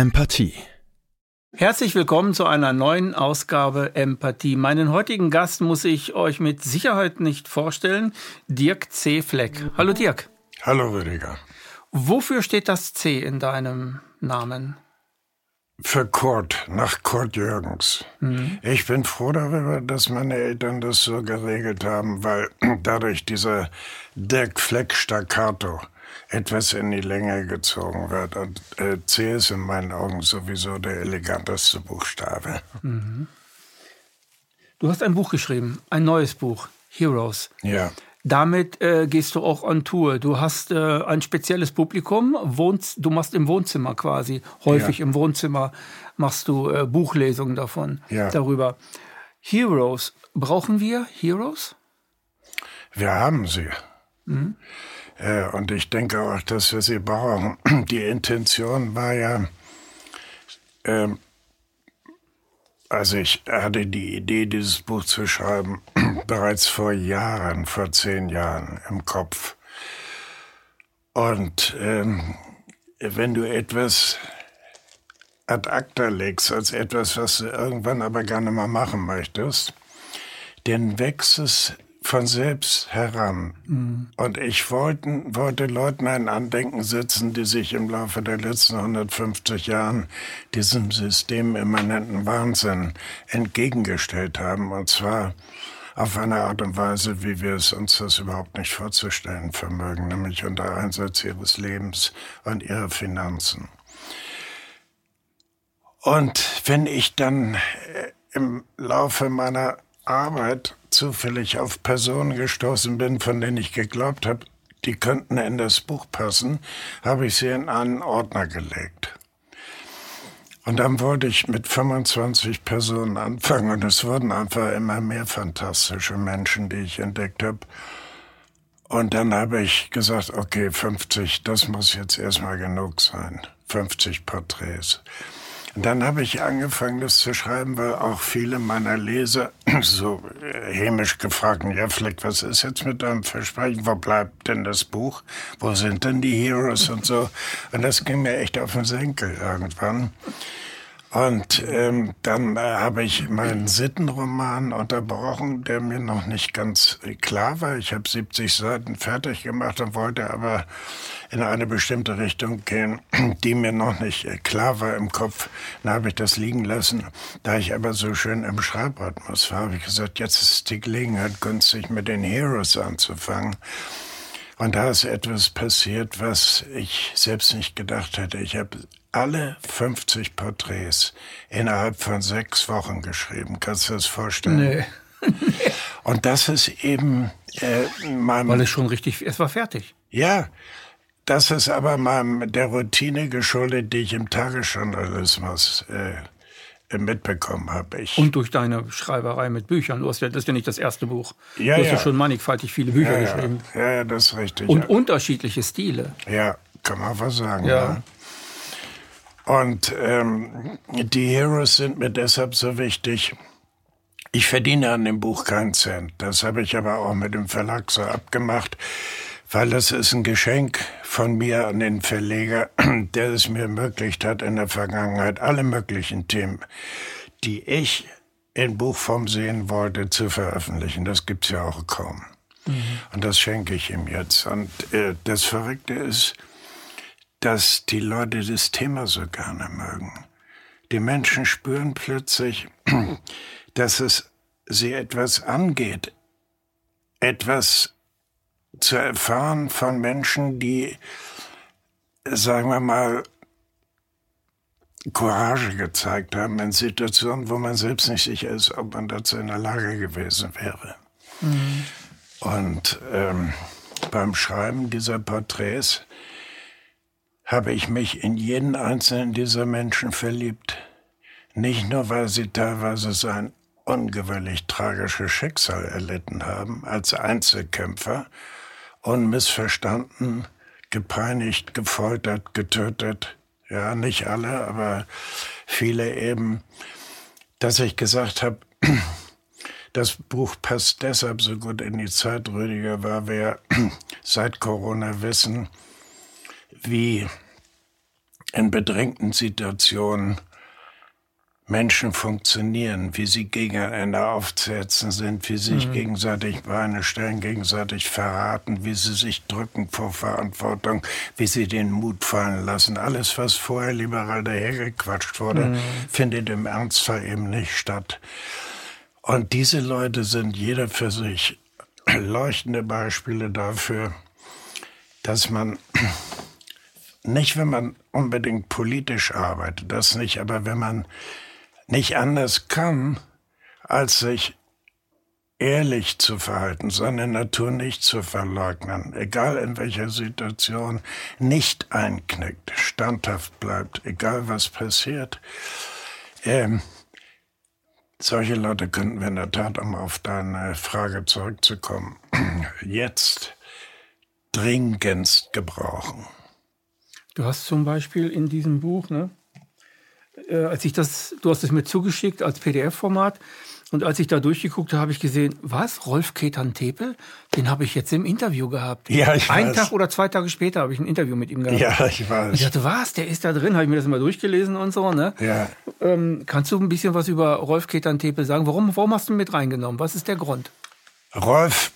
Empathie. Herzlich willkommen zu einer neuen Ausgabe Empathie. Meinen heutigen Gast muss ich euch mit Sicherheit nicht vorstellen, Dirk C. Fleck. Hallo Dirk. Hallo Rüdiger. Wofür steht das C in deinem Namen? Für Kurt, nach Kurt Jürgens. Mhm. Ich bin froh darüber, dass meine Eltern das so geregelt haben, weil dadurch dieser Dirk Fleck Staccato etwas in die Länge gezogen wird. Und äh, C ist in meinen Augen sowieso der eleganteste Buchstabe. Mhm. Du hast ein Buch geschrieben, ein neues Buch, Heroes. Ja. Damit äh, gehst du auch on Tour. Du hast äh, ein spezielles Publikum, wohnst, du machst im Wohnzimmer quasi, häufig ja. im Wohnzimmer machst du äh, Buchlesungen davon, ja. darüber. Heroes, brauchen wir Heroes? Wir haben sie. Mhm. Äh, und ich denke auch, dass wir sie brauchen. Die Intention war ja, ähm, also ich hatte die Idee, dieses Buch zu schreiben, bereits vor Jahren, vor zehn Jahren im Kopf. Und ähm, wenn du etwas ad acta legst, als etwas, was du irgendwann aber gerne mal machen möchtest, dann wächst es von selbst heran. Mhm. Und ich wollten, wollte Leuten ein Andenken setzen, die sich im Laufe der letzten 150 Jahren diesem systemimmanenten Wahnsinn entgegengestellt haben. Und zwar auf eine Art und Weise, wie wir es uns das überhaupt nicht vorzustellen vermögen, nämlich unter Einsatz ihres Lebens und ihrer Finanzen. Und wenn ich dann äh, im Laufe meiner Arbeit zufällig auf Personen gestoßen bin, von denen ich geglaubt habe, die könnten in das Buch passen, habe ich sie in einen Ordner gelegt. Und dann wollte ich mit 25 Personen anfangen und es wurden einfach immer mehr fantastische Menschen, die ich entdeckt habe. Und dann habe ich gesagt, okay, 50, das muss jetzt erstmal genug sein. 50 Porträts. Und dann habe ich angefangen, das zu schreiben, weil auch viele meiner Leser so äh, hämisch gefragt haben, ja, Fleck, was ist jetzt mit deinem Versprechen? Wo bleibt denn das Buch? Wo sind denn die Heroes und so? Und das ging mir echt auf den Senkel irgendwann. Und ähm, dann äh, habe ich meinen Sittenroman unterbrochen, der mir noch nicht ganz klar war. Ich habe 70 Seiten fertig gemacht und wollte aber in eine bestimmte Richtung gehen, die mir noch nicht äh, klar war im Kopf. Dann habe ich das liegen lassen. Da ich aber so schön im Schreibrhythmus war, habe ich gesagt, jetzt ist die Gelegenheit günstig, mit den Heroes anzufangen. Und da ist etwas passiert, was ich selbst nicht gedacht hätte. Ich habe alle 50 Porträts innerhalb von sechs Wochen geschrieben. Kannst du das vorstellen? Nee. Und das ist eben äh, meinem... Weil es schon richtig, es war fertig. Ja, das ist aber meinem, der Routine geschuldet, die ich im Tagesjournalismus äh, mitbekommen habe. Ich Und durch deine Schreiberei mit Büchern. Du hast ja, das ist ja nicht das erste Buch. Ja, du hast ja. schon mannigfaltig viele Bücher ja, geschrieben. Ja, ja, das ist richtig. Und unterschiedliche Stile. Ja, kann man was sagen. Ja. ja. Und ähm, die Heroes sind mir deshalb so wichtig. Ich verdiene an dem Buch keinen Cent. Das habe ich aber auch mit dem Verlag so abgemacht, weil das ist ein Geschenk von mir an den Verleger, der es mir ermöglicht hat, in der Vergangenheit alle möglichen Themen, die ich in Buchform sehen wollte, zu veröffentlichen. Das gibt's ja auch kaum. Mhm. Und das schenke ich ihm jetzt. Und äh, das Verrückte ist, dass die Leute das Thema so gerne mögen. Die Menschen spüren plötzlich, dass es sie etwas angeht, etwas zu erfahren von Menschen, die, sagen wir mal, Courage gezeigt haben in Situationen, wo man selbst nicht sicher ist, ob man dazu in der Lage gewesen wäre. Mhm. Und ähm, beim Schreiben dieser Porträts habe ich mich in jeden einzelnen dieser Menschen verliebt. Nicht nur, weil sie teilweise so ein ungewöhnlich tragisches Schicksal erlitten haben als Einzelkämpfer, unmissverstanden, gepeinigt, gefoltert, getötet. Ja, nicht alle, aber viele eben, dass ich gesagt habe, das Buch passt deshalb so gut in die Zeit, Rüdiger, weil wir seit Corona wissen, wie in bedrängten Situationen Menschen funktionieren, wie sie gegeneinander aufzusetzen sind, wie sie sich mhm. gegenseitig Beine stellen, gegenseitig verraten, wie sie sich drücken vor Verantwortung, wie sie den Mut fallen lassen. Alles, was vorher liberal dahergequatscht wurde, mhm. findet im Ernstfall eben nicht statt. Und diese Leute sind jeder für sich leuchtende Beispiele dafür, dass man nicht, wenn man unbedingt politisch arbeitet, das nicht, aber wenn man nicht anders kann, als sich ehrlich zu verhalten, seine Natur nicht zu verleugnen, egal in welcher Situation, nicht einknickt, standhaft bleibt, egal was passiert. Ähm, solche Leute könnten wir in der Tat, um auf deine Frage zurückzukommen, jetzt dringendst gebrauchen. Du hast zum Beispiel in diesem Buch, ne, äh, als ich das, du hast es mir zugeschickt als PDF-Format. Und als ich da durchgeguckt habe, habe ich gesehen, was? Rolf Ketan-Tepel? Den habe ich jetzt im Interview gehabt. Ja, ich Einen weiß. Tag oder zwei Tage später habe ich ein Interview mit ihm gehabt. Ja, ich weiß. ich dachte, was? Der ist da drin? Habe ich mir das mal durchgelesen und so, ne? Ja. Ähm, kannst du ein bisschen was über Rolf Ketan-Tepel sagen? Warum, warum hast du ihn mit reingenommen? Was ist der Grund? Rolf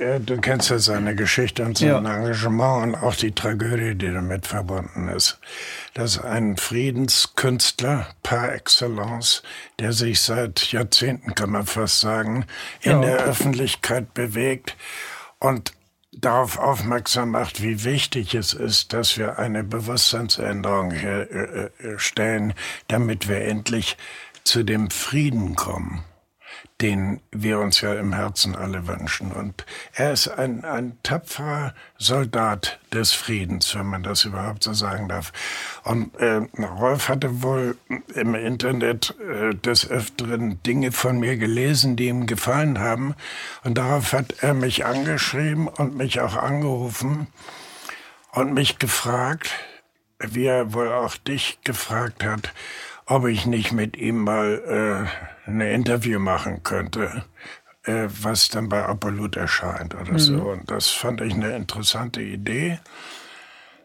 ja, du kennst ja seine Geschichte und sein Ja. Engagement und auch die Tragödie, die damit verbunden ist. Das ist ein Friedenskünstler par excellence, der sich seit Jahrzehnten, kann man fast sagen, in Ja. der Öffentlichkeit bewegt und darauf aufmerksam macht, wie wichtig es ist, dass wir eine Bewusstseinsänderung herstellen, damit wir endlich zu dem Frieden kommen den wir uns ja im Herzen alle wünschen. Und er ist ein, ein tapferer Soldat des Friedens, wenn man das überhaupt so sagen darf. Und äh, Rolf hatte wohl im Internet äh, des Öfteren Dinge von mir gelesen, die ihm gefallen haben. Und darauf hat er mich angeschrieben und mich auch angerufen und mich gefragt, wie er wohl auch dich gefragt hat, ob ich nicht mit ihm mal äh, ein Interview machen könnte, äh, was dann bei Apollut erscheint oder so. Und das fand ich eine interessante Idee.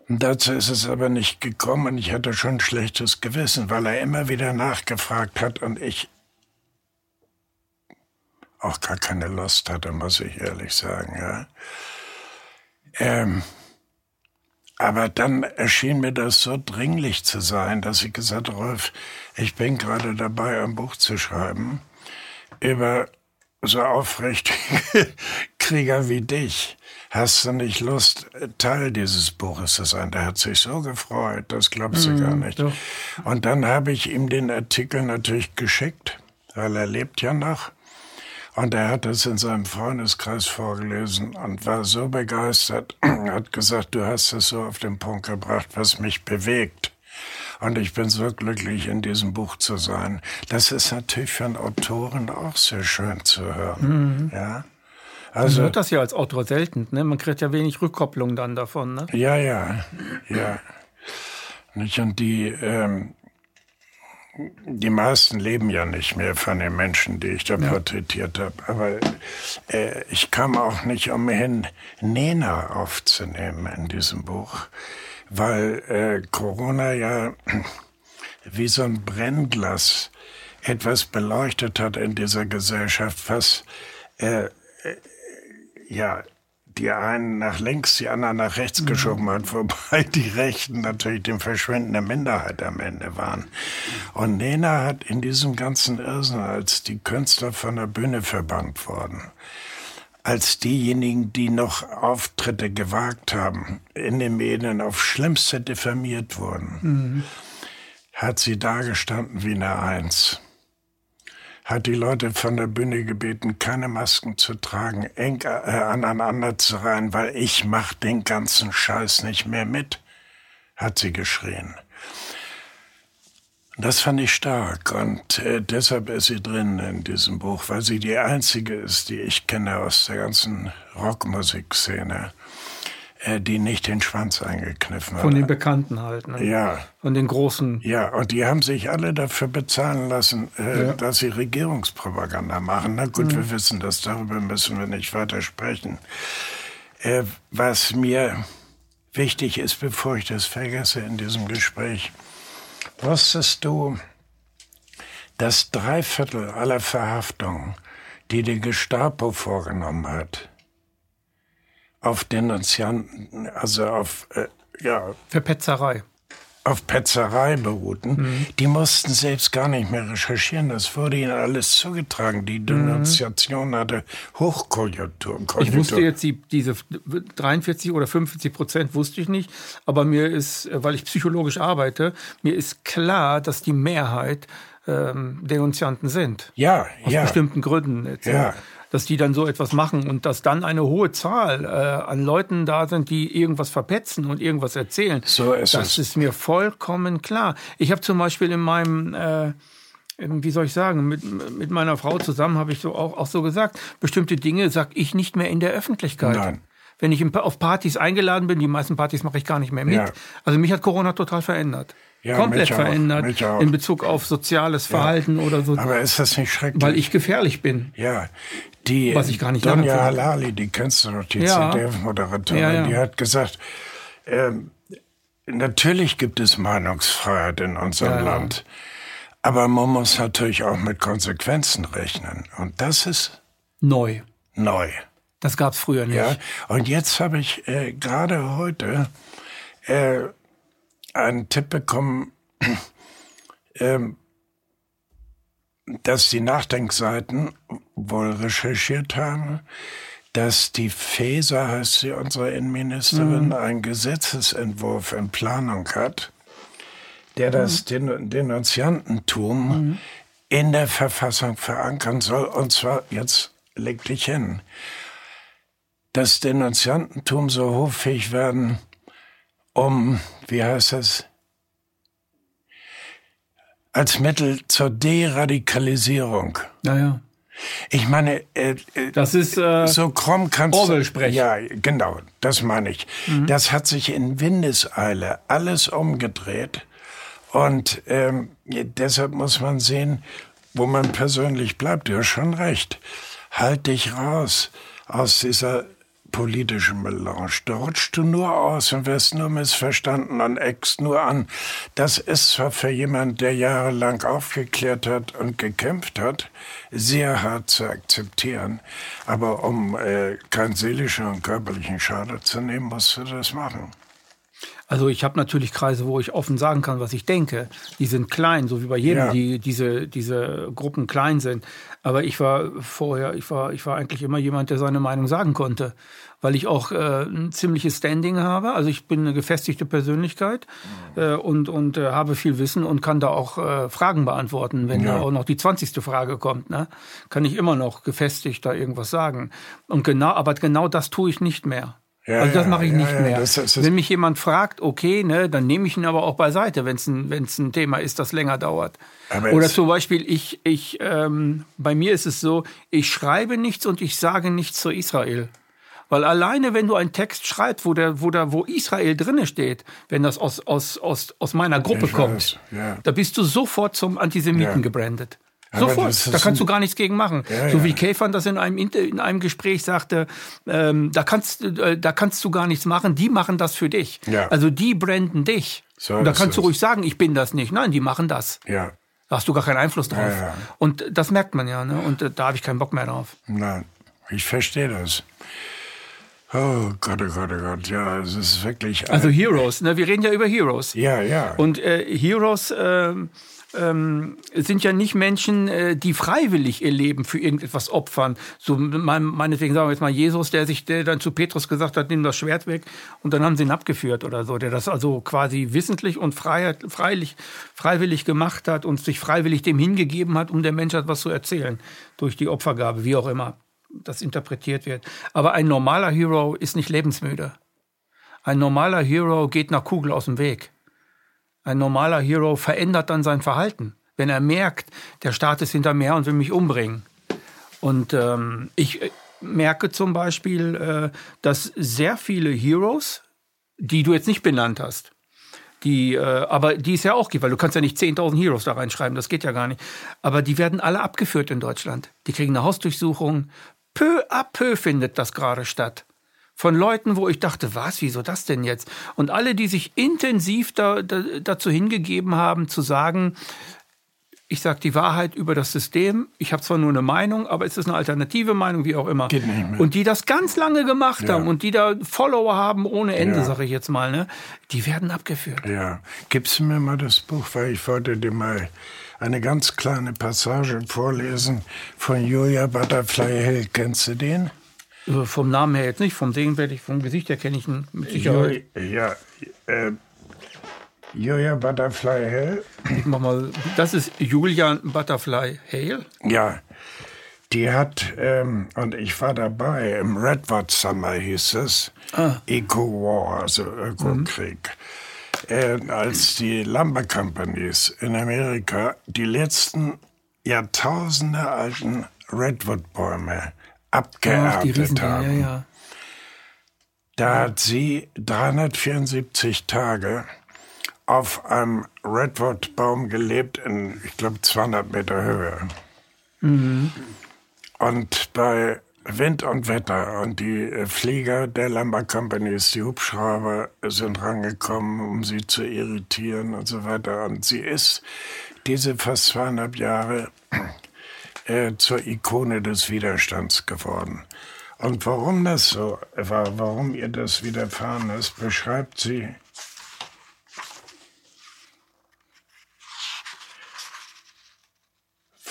Und dazu ist es aber nicht gekommen und ich hatte schon ein schlechtes Gewissen, weil er immer wieder nachgefragt hat und ich auch gar keine Lust hatte, muss ich ehrlich sagen. Ja. Ähm, aber dann erschien mir das so dringlich zu sein, dass ich gesagt habe, Rolf, ich bin gerade dabei, ein Buch zu schreiben über so aufrichtige Krieger wie dich. Hast du nicht Lust, Teil dieses Buches zu sein? Der hat sich so gefreut, das glaubst du gar nicht. Und dann habe ich ihm den Artikel natürlich geschickt, weil er lebt ja noch. Und er hat es in seinem Freundeskreis vorgelesen und war so begeistert, hat gesagt, du hast es so auf den Punkt gebracht, was mich bewegt. Und ich bin so glücklich, in diesem Buch zu sein. Das ist natürlich für einen Autoren auch sehr schön zu hören. Ja. Man Also, hört das ja als Autor selten, ne? Man kriegt ja wenig Rückkopplung dann davon, ne? ja, ja, ja. Nicht? Und die, ähm, die meisten leben ja nicht mehr von den Menschen, die ich da porträtiert habe. Aber äh, ich kam auch nicht umhin, Nena aufzunehmen in diesem Buch, weil äh, Corona ja wie so ein Brennglas etwas beleuchtet hat in dieser Gesellschaft, was äh, ja, die einen nach links, die anderen nach rechts geschoben hat, wobei die Rechten natürlich die verschwindende Minderheit am Ende waren. Und Nena hat in diesem ganzen Irrsinn, als die Künstler von der Bühne verbannt wurden, als diejenigen, die noch Auftritte gewagt haben, in den Medien auf Schlimmste diffamiert wurden, hat sie dagestanden wie eine Eins hat die Leute von der Bühne gebeten, keine Masken zu tragen, eng äh, aneinander zu reihen, weil ich mach den ganzen Scheiß nicht mehr mit, hat sie geschrien. Das fand ich stark und äh, deshalb ist sie drin in diesem Buch, weil sie die einzige ist, die ich kenne aus der ganzen Rockmusikszene, äh, die nicht den Schwanz eingekniffen hat. Von den Bekannten halt, ne? ja, Von den großen. ja, und die haben sich alle dafür bezahlen lassen, äh, Ja. dass sie Regierungspropaganda machen. Na gut, wir wissen das, darüber müssen wir nicht weiter sprechen. Äh, was mir wichtig ist, bevor ich das vergesse in diesem Gespräch. Wusstest du, dass drei Viertel aller Verhaftungen, die die Gestapo vorgenommen hat, auf Denunzianten, also auf, äh, ja. Verpetzerei auf Petzerei beruhten, mhm. die mussten selbst gar nicht mehr recherchieren. Das wurde ihnen alles zugetragen. Die Denunziation mhm. hatte Hochkonjunktur. Ich wusste jetzt die, diese 43 oder 45 Prozent wusste ich nicht, aber mir ist, weil ich psychologisch arbeite, mir ist klar, dass die Mehrheit ähm, Denunzianten sind. Ja, Aus ja. bestimmten Gründen. Jetzt, ja dass die dann so etwas machen und dass dann eine hohe Zahl äh, an Leuten da sind, die irgendwas verpetzen und irgendwas erzählen. So ist das es. ist mir vollkommen klar. Ich habe zum Beispiel in meinem äh, wie soll ich sagen, mit, mit meiner Frau zusammen habe ich so auch, auch so gesagt, bestimmte Dinge sage ich nicht mehr in der Öffentlichkeit. Nein. Wenn ich auf Partys eingeladen bin, die meisten Partys mache ich gar nicht mehr mit. Ja. Also mich hat Corona total verändert. Ja, komplett verändert in Bezug auf soziales Verhalten ja. oder so. Aber ist das nicht schrecklich? Weil ich gefährlich bin. Ja, die was ich gar nicht Donja Halali, die kennst du noch, die ja. ZDF-Moderatorin, die hat gesagt, ähm, natürlich gibt es Meinungsfreiheit in unserem Land, aber man muss natürlich auch mit Konsequenzen rechnen. Und das ist neu. Neu. Das gab es früher nicht. Ja, und jetzt habe ich äh, gerade heute äh, einen Tipp bekommen, ähm, dass die Nachdenkseiten wohl recherchiert haben, dass die Faeser, heißt sie, unsere Innenministerin, mhm. einen Gesetzesentwurf in Planung hat, der das mhm. Denunziantentum mhm. in der Verfassung verankern soll. Und zwar, jetzt leg dich hin, das Denunziantentum so hoffähig werden, um, wie heißt das, als Mittel zur Deradikalisierung. Naja. Ich meine, äh, äh, das ist äh, so krumm kannst Orwell sprechen. Ja, genau, das meine ich. Mhm. Das hat sich in Windeseile alles umgedreht und ähm, deshalb muss man sehen, wo man persönlich bleibt. Du hast schon recht. Halt dich raus aus dieser politischen Melange. Da rutschst du nur aus und wirst nur missverstanden und eckst nur an. Das ist zwar für jemand, der jahrelang aufgeklärt hat und gekämpft hat, sehr hart zu akzeptieren. Aber um äh, keinen seelischen und körperlichen Schaden zu nehmen, musst du das machen. Also ich habe natürlich Kreise, wo ich offen sagen kann, was ich denke. Die sind klein, so wie bei jedem, ja. die diese diese Gruppen klein sind. Aber ich war vorher, ich war ich war eigentlich immer jemand, der seine Meinung sagen konnte, weil ich auch äh, ein ziemliches Standing habe. Also ich bin eine gefestigte Persönlichkeit mhm. äh, und und äh, habe viel Wissen und kann da auch äh, Fragen beantworten, wenn ja. da auch noch die zwanzigste Frage kommt. Ne? Kann ich immer noch gefestigt da irgendwas sagen. Und genau, aber genau das tue ich nicht mehr. Ja, also das mache ich ja, nicht ja, mehr. Das, das, wenn mich jemand fragt, okay, ne, dann nehme ich ihn aber auch beiseite, wenn es ein, wenn's ein Thema ist, das länger dauert. Oder zum Beispiel, ich, ich, ähm, bei mir ist es so, ich schreibe nichts und ich sage nichts zu Israel. Weil alleine, wenn du einen Text schreibst, wo der, wo da, wo Israel drinne steht, wenn das aus, aus, aus, aus meiner Gruppe kommt, da bist du sofort zum Antisemiten gebrandet. Sofort, da kannst du gar nichts gegen machen. Ja, so wie Käfern das in einem, in einem Gespräch sagte, ähm, da, kannst, äh, da kannst du gar nichts machen, die machen das für dich. Ja. Also die branden dich. So Und da kannst du ruhig sagen, ich bin das nicht. Nein, die machen das. Ja. Da hast du gar keinen Einfluss drauf. Ja, Und das merkt man ja. Ne? Und äh, da habe ich keinen Bock mehr drauf. Nein, ich verstehe das. Oh Gott, oh Gott, oh Gott, ja, es ist wirklich. Also Heroes, ne? Wir reden ja über Heroes. Ja, ja. Und äh, Heroes äh, ähm, sind ja nicht Menschen, äh, die freiwillig ihr Leben für irgendetwas opfern. So mein, meinetwegen sagen wir jetzt mal Jesus, der sich, der dann zu Petrus gesagt hat, nimm das Schwert weg und dann haben sie ihn abgeführt oder so, der das also quasi wissentlich und freiheit, freilich, freiwillig gemacht hat und sich freiwillig dem hingegeben hat, um der Menschheit was zu erzählen durch die Opfergabe, wie auch immer das interpretiert wird. Aber ein normaler Hero ist nicht lebensmüde. Ein normaler Hero geht nach Kugel aus dem Weg. Ein normaler Hero verändert dann sein Verhalten, wenn er merkt, der Staat ist hinter mir und will mich umbringen. Und ähm, ich äh, merke zum Beispiel, äh, dass sehr viele Heroes, die du jetzt nicht benannt hast, die, äh, aber die es ja auch gibt, weil du kannst ja nicht 10.000 Heroes da reinschreiben, das geht ja gar nicht. Aber die werden alle abgeführt in Deutschland. Die kriegen eine Hausdurchsuchung. Peu à peu findet das gerade statt. von Leuten, wo ich dachte, was, wieso das denn jetzt? Und alle, die sich intensiv da, da, dazu hingegeben haben, zu sagen, ich sage die Wahrheit über das System. Ich habe zwar nur eine Meinung, aber es ist eine alternative Meinung, wie auch immer. Geht nicht mehr. Und die das ganz lange gemacht ja. haben und die da Follower haben ohne Ende, ja. sage ich jetzt mal, ne? die werden abgeführt. Ja, gibst du mir mal das Buch, weil ich wollte dir mal eine ganz kleine Passage vorlesen von Julia Butterfly Hill. Kennst du den? Also vom Namen her jetzt nicht, vom Sehen werde ich, vom Gesicht her kenne ich ihn mit Sicherheit. Ja, äh, Julia Butterfly. Ich mach mal, das ist Julian Butterfly Hale. Ja, die hat, ähm, und ich war dabei, im Redwood Summer hieß es, ah. Eco-War, also Ökokrieg. Mhm. Äh, als die Lumber Companies in Amerika die letzten Jahrtausende alten Redwood-Bäume abgeerntet Ach, haben. Ja, ja. Da hat sie 374 Tage auf einem Redwood-Baum gelebt in, ich glaube, 200 Meter Höhe. Mhm. Und bei Wind und Wetter und die Flieger der Lumber Companies, die Hubschrauber sind rangekommen, um sie zu irritieren und so weiter. Und sie ist diese fast zweieinhalb Jahre äh, zur Ikone des Widerstands geworden. Und warum das so war, warum ihr das widerfahren ist, beschreibt sie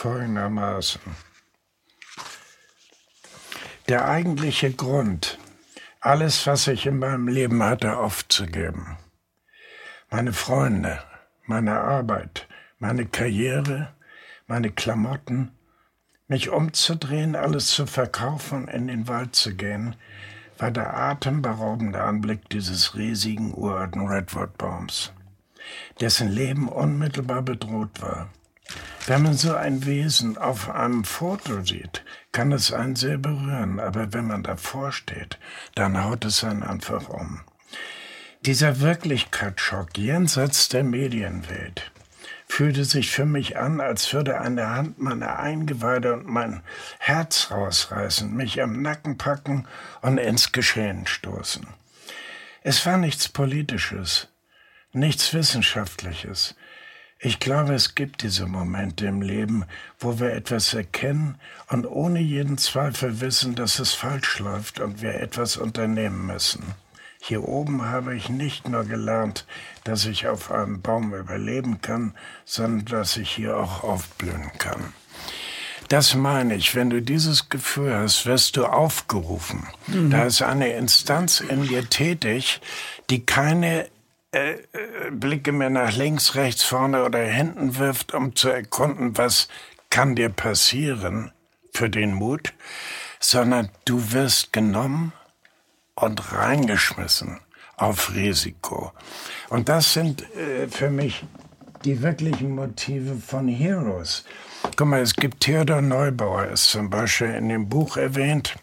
folgendermaßen. Der eigentliche Grund, alles, was ich in meinem Leben hatte, aufzugeben. Meine Freunde, meine Arbeit, meine Karriere, meine Klamotten, mich umzudrehen, alles zu verkaufen und in den Wald zu gehen, war der atemberaubende Anblick dieses riesigen uralten Redwood-Baums, dessen Leben unmittelbar bedroht war. Wenn man so ein Wesen auf einem Foto sieht, kann es einen sehr berühren, aber wenn man davor steht, dann haut es einen einfach um. Dieser Wirklichkeitsschock jenseits der Medienwelt fühlte sich für mich an, als würde eine Hand meine Eingeweide und mein Herz rausreißen, mich am Nacken packen und ins Geschehen stoßen. Es war nichts Politisches, nichts Wissenschaftliches, ich glaube, es gibt diese Momente im Leben, wo wir etwas erkennen und ohne jeden Zweifel wissen, dass es falsch läuft und wir etwas unternehmen müssen. Hier oben habe ich nicht nur gelernt, dass ich auf einem Baum überleben kann, sondern dass ich hier auch aufblühen kann. Das meine ich, wenn du dieses Gefühl hast, wirst du aufgerufen. Mhm. Da ist eine Instanz in dir tätig, die keine äh, äh, Blicke mehr nach links, rechts, vorne oder hinten wirft, um zu erkunden, was kann dir passieren für den Mut, sondern du wirst genommen und reingeschmissen auf Risiko. Und das sind äh, für mich die wirklichen Motive von Heroes. Guck mal, es gibt Theodor Neubauer, ist zum Beispiel in dem Buch erwähnt.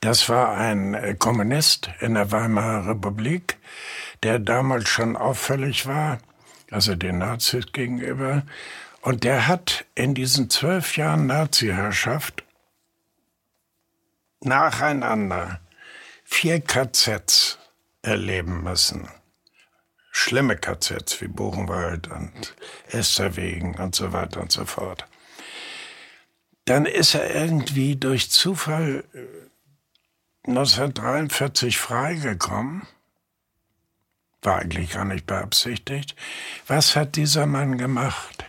Das war ein äh, Kommunist in der Weimarer Republik, der damals schon auffällig war, also den Nazis gegenüber. Und der hat in diesen zwölf Jahren Nazi-Herrschaft nacheinander vier KZs erleben müssen. Schlimme KZs wie Buchenwald und Esterwegen und so weiter und so fort. Dann ist er irgendwie durch Zufall 1943 äh, freigekommen war eigentlich gar nicht beabsichtigt. Was hat dieser Mann gemacht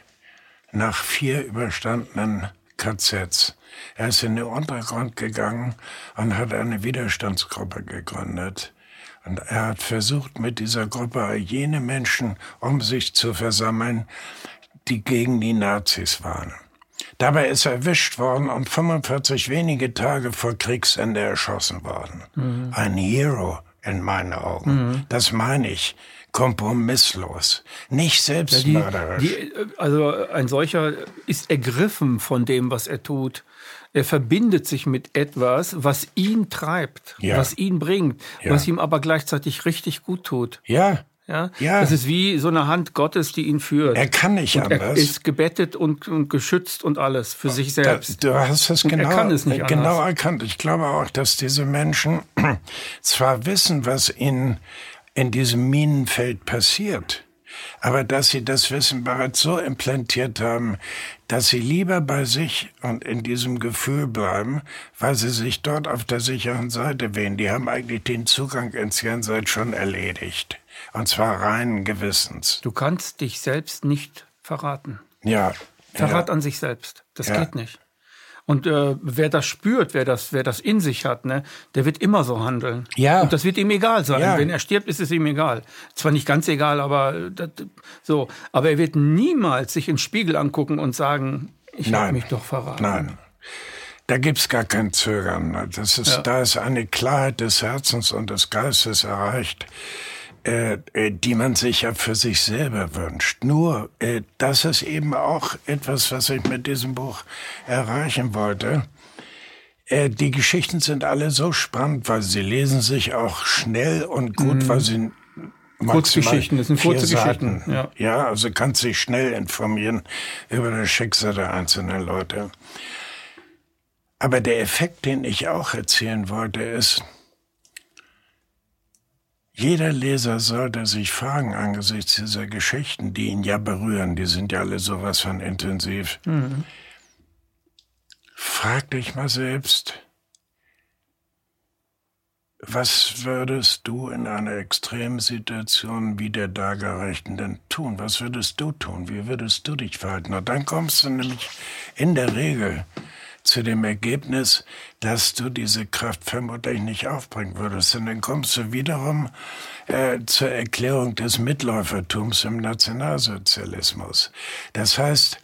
nach vier überstandenen KZs? Er ist in den Untergrund gegangen und hat eine Widerstandsgruppe gegründet. Und er hat versucht, mit dieser Gruppe jene Menschen um sich zu versammeln, die gegen die Nazis waren. Dabei ist er erwischt worden und 45 wenige Tage vor Kriegsende erschossen worden. Mhm. Ein Hero, in meinen Augen. Mhm. Das meine ich. Kompromisslos, nicht selbstmörderisch. Ja, die, die, also ein solcher ist ergriffen von dem, was er tut. Er verbindet sich mit etwas, was ihn treibt, ja. was ihn bringt, ja. was ihm aber gleichzeitig richtig gut tut. Ja, Ja? Ja. Das ist wie so eine Hand Gottes, die ihn führt. Er kann nicht und er anders. ist gebettet und, und geschützt und alles für sich Da, selbst. du hast es Und er genau, kann es nicht genau anders. erkannt. Ich glaube auch, dass diese Menschen zwar wissen, was ihnen in diesem Minenfeld passiert, aber dass sie das Wissen bereits so implantiert haben, dass sie lieber bei sich und in diesem Gefühl bleiben, weil sie sich dort auf der sicheren Seite wählen. Die haben eigentlich den Zugang ins Jenseits schon erledigt. Und zwar reinen Gewissens. Du kannst dich selbst nicht verraten. Ja. Verrat ja. an sich selbst. Das Ja. geht nicht. Und äh, wer das spürt, wer das, wer das in sich hat, ne, der wird immer so handeln. Ja. Und das wird ihm egal sein. Ja. Wenn er stirbt, ist es ihm egal. Zwar nicht ganz egal, aber äh, das, so. Aber er wird niemals sich im Spiegel angucken und sagen, ich habe mich doch verraten. Nein. Da gibt's gar kein Zögern. Das ist, Ja. Da ist eine Klarheit des Herzens und des Geistes erreicht, äh, äh, die man sich ja für sich selber wünscht. Nur, äh, das ist eben auch etwas, was ich mit diesem Buch erreichen wollte. Äh, die Geschichten sind alle so spannend, weil sie lesen sich auch schnell und gut, weil sie Mhm. Kurzgeschichten, das sind kurze Geschichten, ja. ja, also kannst dich schnell informieren über das Schicksal der einzelnen Leute. Aber der Effekt, den ich auch erzielen wollte, ist, jeder Leser sollte sich fragen angesichts dieser Geschichten, die ihn ja berühren, die sind ja alle sowas von intensiv. Frag dich mal selbst, was würdest du in einer Extremsituation wie der Dargerechten denn tun? Was würdest du tun? Wie würdest du dich verhalten? Und dann kommst du nämlich in der Regel zu dem Ergebnis, dass du diese Kraft vermutlich nicht aufbringen würdest. Und dann kommst du wiederum äh, zur Erklärung des Mitläufertums im Nationalsozialismus. Das heißt,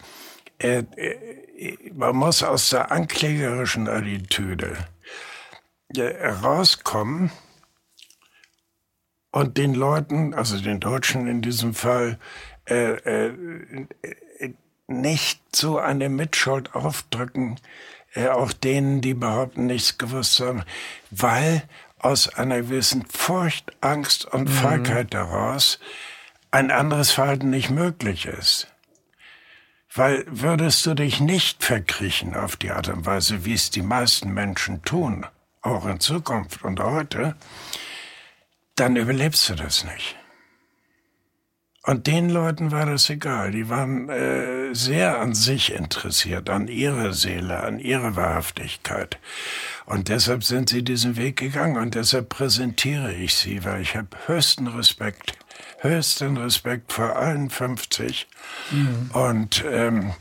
äh, äh, man muss aus der anklägerischen Attitüde äh, rauskommen und den Leuten, also den Deutschen in diesem Fall, äh, äh, nicht so eine Mitschuld aufdrücken, äh, auch denen, die behaupten, nichts gewusst zu haben, weil aus einer gewissen Furcht, Angst und Feigheit daraus ein anderes Verhalten nicht möglich ist. Weil würdest du dich nicht verkriechen auf die Art und Weise, wie es die meisten Menschen tun, auch in Zukunft und heute, dann überlebst du das nicht. Und den Leuten war das egal. Die waren äh, sehr an sich interessiert, an ihrer Seele, an ihrer Wahrhaftigkeit. Und deshalb sind sie diesen Weg gegangen und deshalb präsentiere ich sie, weil ich habe höchsten Respekt, höchsten Respekt vor allen 50 und ähm,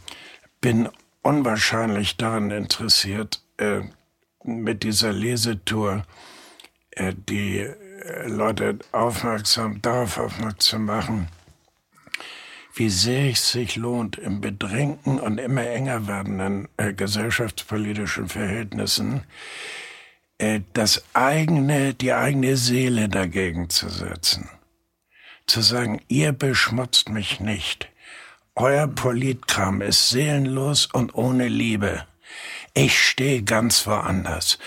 bin unwahrscheinlich daran interessiert, äh, mit dieser Lesetour äh, die äh, Leute aufmerksam darauf aufmerksam machen, wie sehr es sich lohnt, im bedrängten und immer enger werdenden äh, gesellschaftspolitischen Verhältnissen äh, das eigene, die eigene Seele dagegen zu setzen. Zu sagen, ihr beschmutzt mich nicht. Euer Politkram ist seelenlos und ohne Liebe. Ich stehe ganz woanders.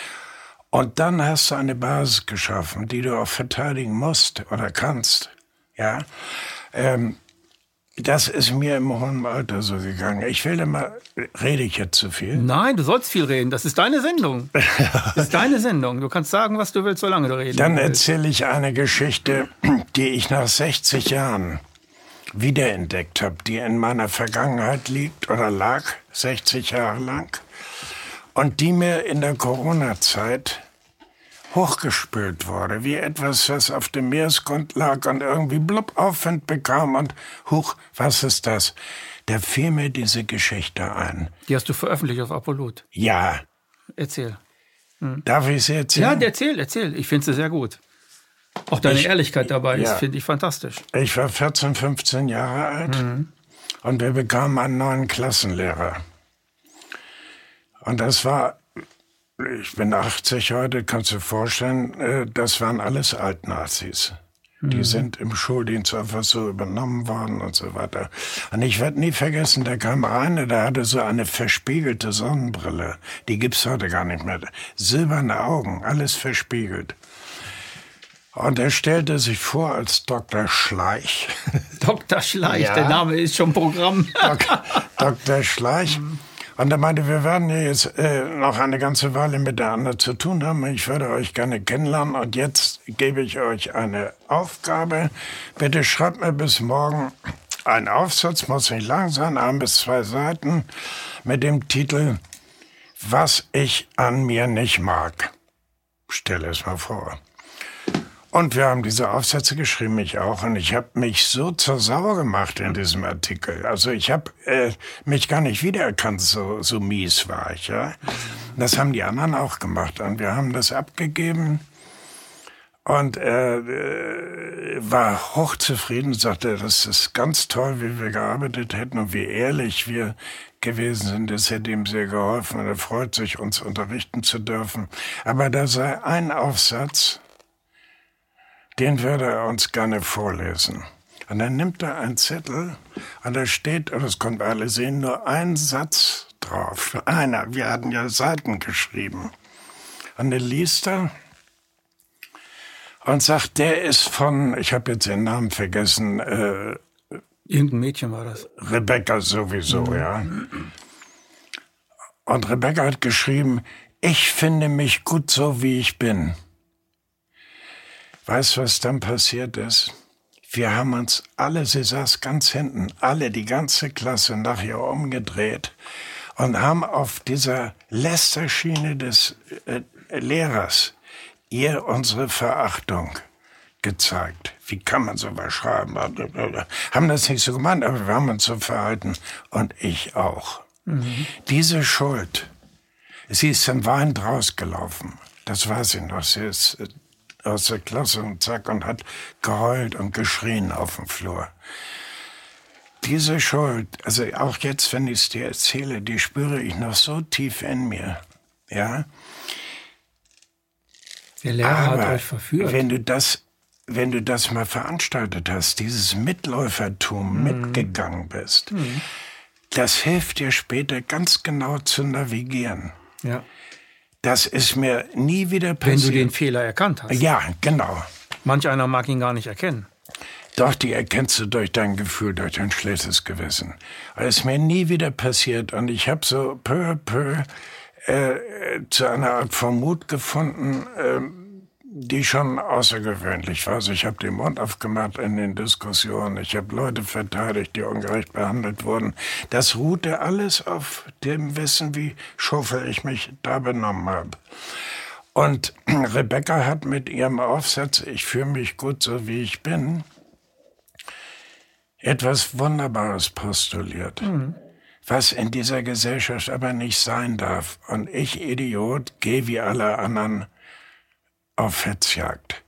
Und dann hast du eine Basis geschaffen, die du auch verteidigen musst oder kannst. Ja, ähm, das ist mir im hohen Alter so gegangen. Ich will immer, rede ich jetzt zu viel? Nein, du sollst viel reden. Das ist deine Sendung. Das ist deine Sendung. Du kannst sagen, was du willst, solange du reden Dann erzähle ich eine Geschichte, die ich nach 60 Jahren wiederentdeckt habe, die in meiner Vergangenheit liegt oder lag, 60 Jahre lang, und die mir in der Corona-Zeit hochgespült wurde, wie etwas, was auf dem Meeresgrund lag und irgendwie blub Aufwind bekam und huch, was ist das? Da fiel mir diese Geschichte ein. Die hast du veröffentlicht auf Apollut. Ja, Erzähl. darf ich sie Ja, erzählen? erzähl, erzähl. Ich finde sie sehr gut. Auch deine Ich- Ehrlichkeit dabei ist, ja. finde ich fantastisch. Ich war 14, 15 Jahre alt und wir bekamen einen neuen Klassenlehrer. Und das war, ich bin 80 heute, kannst du dir vorstellen, äh, das waren alles Altnazis. Die sind im Schuldienst einfach so übernommen worden und so weiter. Und ich werde nie vergessen, der kam rein, der hatte so eine verspiegelte Sonnenbrille. Die gibt's heute gar nicht mehr. Silberne Augen, alles verspiegelt. Und er stellte sich vor als Dr. Schleich. Dr. Schleich, ja. der Name ist schon Programm. Dok Dr. Schleich. Und er meinte, wir werden ja jetzt äh, noch eine ganze Weile miteinander zu tun haben. Ich würde euch gerne kennenlernen. Und jetzt gebe ich euch eine Aufgabe. Bitte schreibt mir bis morgen einen Aufsatz, muss nicht lang sein, ein bis zwei Seiten, mit dem Titel Was ich an mir nicht mag. Stell es mal vor. Und wir haben diese Aufsätze geschrieben, ich auch. Und ich habe mich so zur Sau gemacht in diesem Artikel. Also ich habe äh, mich gar nicht wiedererkannt, so, so mies war ich. Ja? Das haben die anderen auch gemacht. Und wir haben das abgegeben. Und er äh, war hochzufrieden, sagte, das ist ganz toll, wie wir gearbeitet hätten und wie ehrlich wir gewesen sind. Das hätte ihm sehr geholfen und er freut sich, uns unterrichten zu dürfen. Aber da sei ein Aufsatz, den würde er uns gerne vorlesen. Und dann nimmt er einen Zettel und da steht, und das konnten wir alle sehen, nur ein Satz drauf. Einer, wir hatten ja Seiten geschrieben. Und er liest er und sagt, der ist von, ich habe jetzt den Namen vergessen, äh, Irgendein Mädchen war das. Rebecca sowieso, mhm. ja. Und Rebecca hat geschrieben, ich finde mich gut so, wie ich bin. Weißt du, was dann passiert ist? Wir haben uns alle, sie saß ganz hinten, alle, die ganze Klasse nach ihr umgedreht und haben auf dieser Lästerschiene des äh, Lehrers ihr unsere Verachtung gezeigt. Wie kann man sowas schreiben? Haben das nicht so gemeint, aber wir haben uns so verhalten und ich auch. Mhm. Diese Schuld, sie ist im Wein rausgelaufen. Das weiß ich noch. Sie ist äh, aus der Klasse und zack und hat geheult und geschrien auf dem Flur. Diese Schuld, also auch jetzt, wenn ich es dir erzähle, die spüre ich noch so tief in mir. Ja. Der Lehrer Aber hat euch verführt. Wenn du das, wenn du das mal veranstaltet hast, dieses Mitläufertum mhm. mitgegangen bist, mhm. das hilft dir später ganz genau zu navigieren. Ja. Das ist mir nie wieder passiert. Wenn du den Fehler erkannt hast. Ja, genau. Manch einer mag ihn gar nicht erkennen. Doch, die erkennst du durch dein Gefühl, durch dein schlechtes Gewissen. Das ist mir nie wieder passiert und ich habe so peu à peu äh, zu einer Art von Mut gefunden, äh, die schon außergewöhnlich war. Also ich habe den Mund aufgemacht in den Diskussionen. Ich habe Leute verteidigt, die ungerecht behandelt wurden. Das ruhte alles auf dem Wissen, wie schuffel ich mich da benommen habe. Und Rebecca hat mit ihrem Aufsatz Ich fühle mich gut so wie ich bin etwas Wunderbares postuliert. Mhm. Was in dieser Gesellschaft aber nicht sein darf. Und ich, Idiot, gehe wie alle anderen auf Fetzjagd.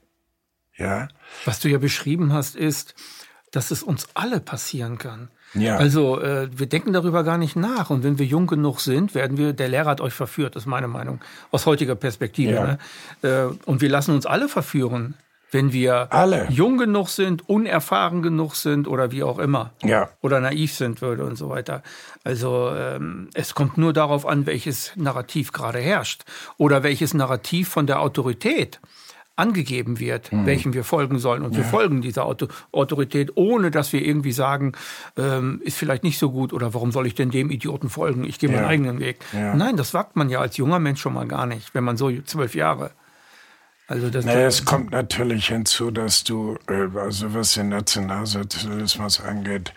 Ja? Was du ja beschrieben hast, ist, dass es uns alle passieren kann. Ja. Also äh, wir denken darüber gar nicht nach. Und wenn wir jung genug sind, werden wir, der Lehrer hat euch verführt, das ist meine Meinung, aus heutiger Perspektive. Ja. Ne? Äh, und wir lassen uns alle verführen, wenn wir alle. jung genug sind, unerfahren genug sind oder wie auch immer. Ja. Oder naiv sind würde und so weiter. Also ähm, es kommt nur darauf an, welches Narrativ gerade herrscht. Oder welches Narrativ von der Autorität angegeben wird, mhm. welchem wir folgen sollen. Und ja. wir folgen dieser Auto Autorität, ohne dass wir irgendwie sagen, ähm, ist vielleicht nicht so gut oder warum soll ich denn dem Idioten folgen? Ich gehe ja. meinen eigenen Weg. Ja. Nein, das wagt man ja als junger Mensch schon mal gar nicht, wenn man so zwölf Jahre. Also das naja, es kommt natürlich hinzu, dass du, äh, also was den Nationalsozialismus angeht,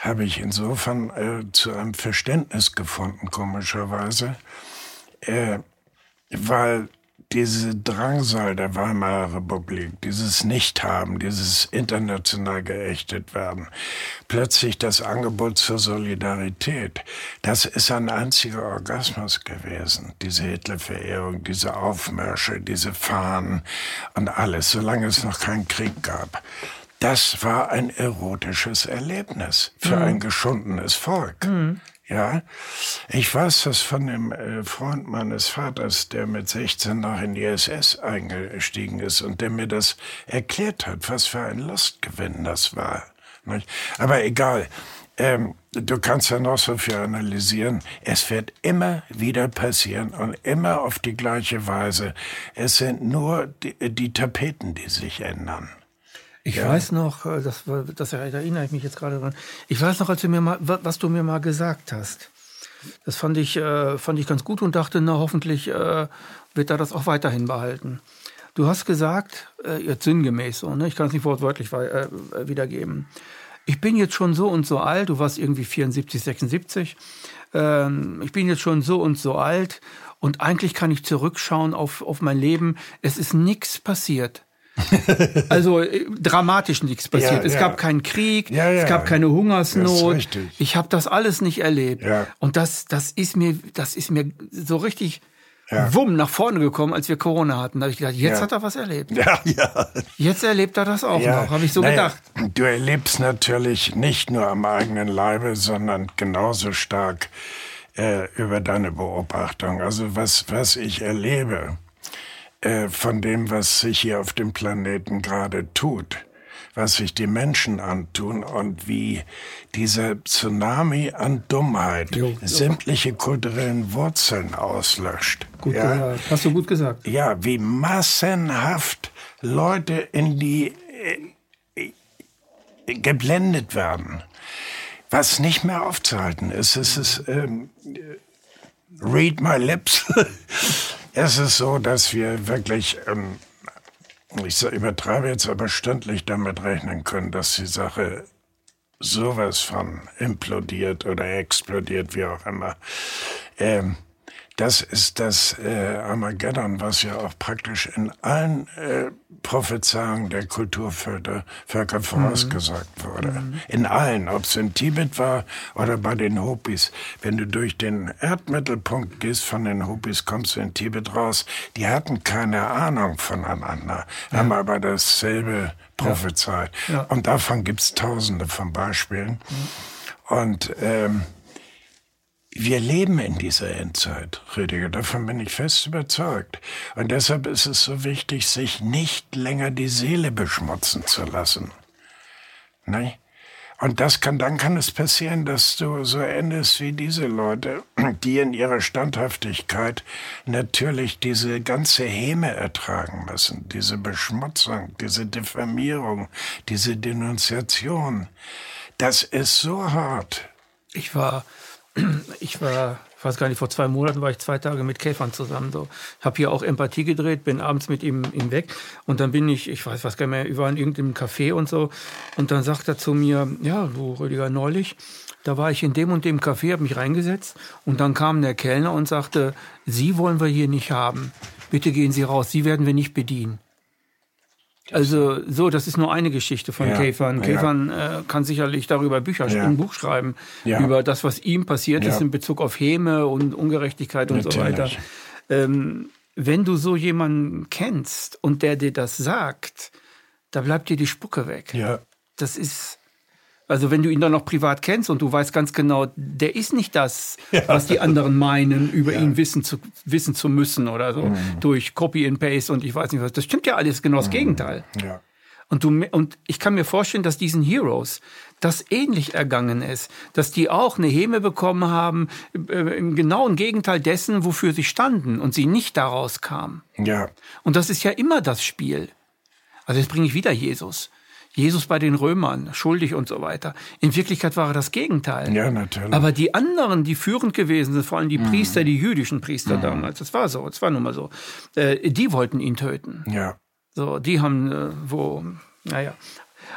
habe ich insofern äh, zu einem Verständnis gefunden, komischerweise, äh, weil diese Drangsal der Weimarer Republik, dieses Nichthaben, dieses international geächtet werden, plötzlich das Angebot zur Solidarität, das ist ein einziger Orgasmus gewesen. Diese Hitlerverehrung, diese Aufmärsche, diese Fahnen und alles, solange es noch keinen Krieg gab. Das war ein erotisches Erlebnis für mhm. ein geschundenes Volk. Mhm. Ja, ich weiß das von dem äh, Freund meines Vaters, der mit 16 noch in die SS eingestiegen ist und der mir das erklärt hat, was für ein Lustgewinn das war. Aber egal. Ähm, du kannst ja noch so viel analysieren. Es wird immer wieder passieren und immer auf die gleiche Weise. Es sind nur die, die Tapeten, die sich ändern. Ich ja. weiß noch, äh, das, das erinnere ich mich jetzt gerade dran. Ich weiß noch, als du mir mal, was du mir mal gesagt hast. Das fand ich, äh, fand ich ganz gut und dachte, na, hoffentlich äh, wird er das auch weiterhin behalten. Du hast gesagt, äh, jetzt sinngemäß so, ne? ich kann es nicht wortwörtlich wiedergeben. Ich bin jetzt schon so und so alt, du warst irgendwie 74, 76. Ähm, ich bin jetzt schon so und so alt und eigentlich kann ich zurückschauen auf, auf mein Leben. Es ist nichts passiert. also äh, dramatisch nichts passiert. Ja, es ja. gab keinen Krieg, ja, es gab keine Hungersnot. Ich habe das alles nicht erlebt. Und das, das ist mir, das ist mir so richtig wumm nach vorne gekommen, als wir Corona hatten. Da habe ich gedacht, jetzt hat er was erlebt. Ja, ja. Jetzt erlebt er das auch noch, habe ich so naja, gedacht. Du erlebst natürlich nicht nur am eigenen Leibe, sondern genauso stark äh, über deine Beobachtung. Also was, was ich erlebe, äh, von dem, was sich hier auf dem Planeten gerade tut, was sich die Menschen antun und wie dieser Tsunami an Dummheit jo, sämtliche kulturellen Wurzeln auslöscht. Gut ja? Hast du gut gesagt. Ja, wie massenhaft Leute in die äh, geblendet werden. Was nicht mehr aufzuhalten ist, es ist ähm, read my lips. Es ist so, dass wir wirklich, ähm, ich übertreibe jetzt aber stündlich damit rechnen können, dass die Sache sowas von implodiert oder explodiert, wie auch immer. Ähm, das ist das äh, Armageddon, was ja auch praktisch in allen äh, Prophezeiungen der Kulturvölker Völker mhm. vorausgesagt wurde. Mhm. In allen, ob es in Tibet war oder bei den Hopis. Wenn du durch den Erdmittelpunkt gehst von den Hopis, kommst du in Tibet raus. Die hatten keine Ahnung voneinander, ja. haben aber dasselbe prophezeit. Ja. Ja. Und davon gibt's tausende von Beispielen. Mhm. Und ähm, wir leben in dieser Endzeit, Rüdiger, davon bin ich fest überzeugt. Und deshalb ist es so wichtig, sich nicht länger die Seele beschmutzen zu lassen. Ne? Und das kann, dann kann es passieren, dass du so endest wie diese Leute, die in ihrer Standhaftigkeit natürlich diese ganze Häme ertragen müssen, diese Beschmutzung, diese Diffamierung, diese Denunziation. Das ist so hart. Ich war ich war, ich weiß gar nicht, vor zwei Monaten war ich zwei Tage mit Käfern zusammen. So. Habe hier auch Empathie gedreht, bin abends mit ihm, ihm weg. Und dann bin ich, ich weiß was gar nicht mehr, wir waren in irgendeinem Café und so. Und dann sagt er zu mir, ja, du Rüdiger, neulich, da war ich in dem und dem Café, habe mich reingesetzt. Und dann kam der Kellner und sagte, Sie wollen wir hier nicht haben. Bitte gehen Sie raus, Sie werden wir nicht bedienen. Also so, das ist nur eine Geschichte von ja, Käfern. Käfern ja. äh, kann sicherlich darüber Bücher, ja. ein Buch schreiben über das, was ihm passiert ist in Bezug auf Häme und Ungerechtigkeit und Natürlich. so weiter. Ähm, wenn du so jemanden kennst und der dir das sagt, da bleibt dir die Spucke weg. Ja. Das ist also wenn du ihn dann noch privat kennst und du weißt ganz genau, der ist nicht das, ja. was die anderen meinen, über ja. ihn wissen zu, wissen zu müssen oder so, mhm. durch Copy and Paste und ich weiß nicht was. Das stimmt ja alles genau das mhm. Gegenteil. Ja. Und, du, und ich kann mir vorstellen, dass diesen Heroes das ähnlich ergangen ist, dass die auch eine Häme bekommen haben, äh, im genauen Gegenteil dessen, wofür sie standen und sie nicht daraus kamen. Ja. Und das ist ja immer das Spiel. Also jetzt bringe ich wieder Jesus. Jesus bei den Römern, schuldig und so weiter. In Wirklichkeit war er das Gegenteil. Ja, natürlich. Aber die anderen, die führend gewesen sind, vor allem die mhm. Priester, die jüdischen Priester mhm. damals, das war so, das war nun mal so, äh, die wollten ihn töten. Ja. So, die haben, äh, wo, naja.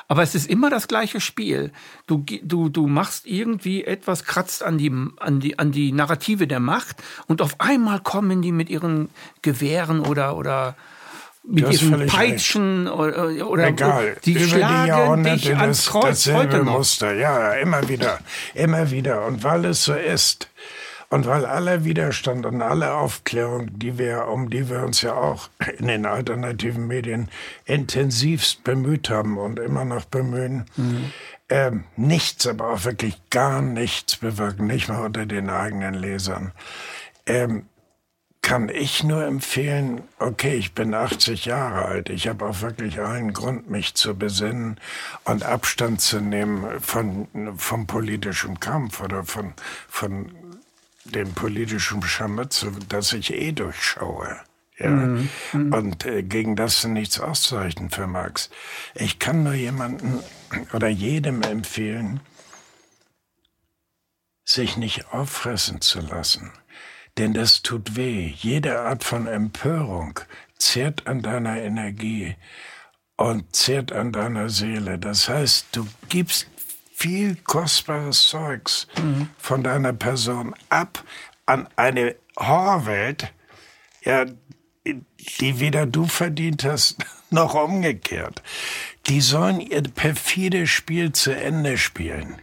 Aber es ist immer das gleiche Spiel. Du, du, du machst irgendwie etwas, kratzt an die, an, die, an die Narrative der Macht und auf einmal kommen die mit ihren Gewehren oder, oder mit diesen Peitschen oder, oder Egal. die Über schlagen die Jahrhunderte dich ans Kreuz das, dasselbe heute noch. Muster, ja, immer wieder, immer wieder. Und weil es so ist und weil aller Widerstand und alle Aufklärung, die wir, um die wir uns ja auch in den alternativen Medien intensivst bemüht haben und immer noch bemühen, mhm. äh, nichts, aber auch wirklich gar nichts bewirken, nicht mal unter den eigenen Lesern. Ähm, kann ich nur empfehlen, okay, ich bin 80 Jahre alt, ich habe auch wirklich allen Grund, mich zu besinnen und Abstand zu nehmen von, vom politischen Kampf oder von, von dem politischen Scharmützel, das ich eh durchschaue. Ja. Mhm. Und äh, gegen das nichts auszurichten vermagst. Ich kann nur jemanden oder jedem empfehlen, sich nicht auffressen zu lassen. Denn das tut weh. Jede Art von Empörung zehrt an deiner Energie und zehrt an deiner Seele. Das heißt, du gibst viel kostbares Zeugs mhm. von deiner Person ab an eine Horrorwelt, ja, die weder du verdient hast, noch umgekehrt. Die sollen ihr perfides Spiel zu Ende spielen.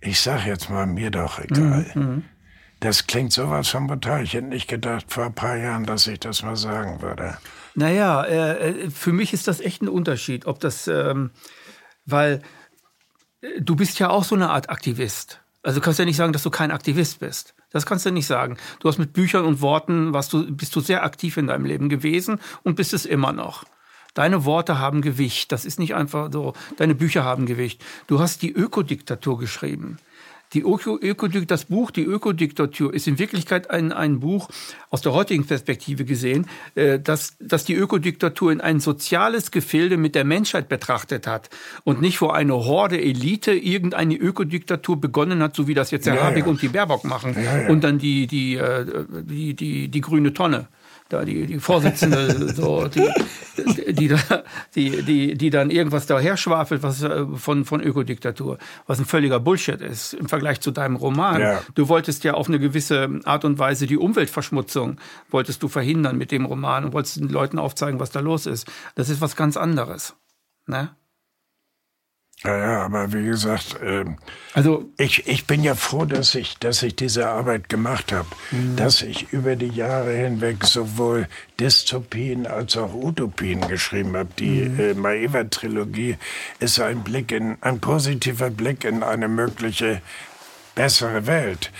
Ich sag jetzt mal, mir doch egal. Mhm. Das klingt sowas von brutal. Ich hätte nicht gedacht vor ein paar Jahren, dass ich das mal sagen würde. Naja, äh, äh, für mich ist das echt ein Unterschied, ob das, ähm, weil äh, du bist ja auch so eine Art Aktivist. Also du kannst ja nicht sagen, dass du kein Aktivist bist. Das kannst du nicht sagen. Du hast mit Büchern und Worten, was du, bist du sehr aktiv in deinem Leben gewesen und bist es immer noch. Deine Worte haben Gewicht. Das ist nicht einfach so. Deine Bücher haben Gewicht. Du hast die Ökodiktatur geschrieben. Die Öko, Ökodik, das Buch Die Ökodiktatur ist in Wirklichkeit ein, ein Buch aus der heutigen Perspektive gesehen, äh, dass, dass die Ökodiktatur in ein soziales Gefilde mit der Menschheit betrachtet hat und nicht vor eine Horde Elite irgendeine Ökodiktatur begonnen hat, so wie das jetzt der ja, Habeck ja. und die Baerbock machen ja, und dann die, die, äh, die, die, die grüne Tonne da die, die Vorsitzende, so, die, die, die, die, die dann irgendwas daher schwafelt, was äh, von, von Ökodiktatur, was ein völliger Bullshit ist im Vergleich zu deinem Roman. Ja. Du wolltest ja auf eine gewisse Art und Weise die Umweltverschmutzung wolltest du verhindern mit dem Roman und wolltest den Leuten aufzeigen, was da los ist. Das ist was ganz anderes. Ne? Ja, ja, aber wie gesagt, äh, also ich, ich bin ja froh, dass ich, dass ich diese Arbeit gemacht habe, mhm. dass ich über die Jahre hinweg sowohl Dystopien als auch Utopien geschrieben habe. Die mhm. äh, Maeva-Trilogie ist ein Blick in, ein positiver Blick in eine mögliche bessere Welt.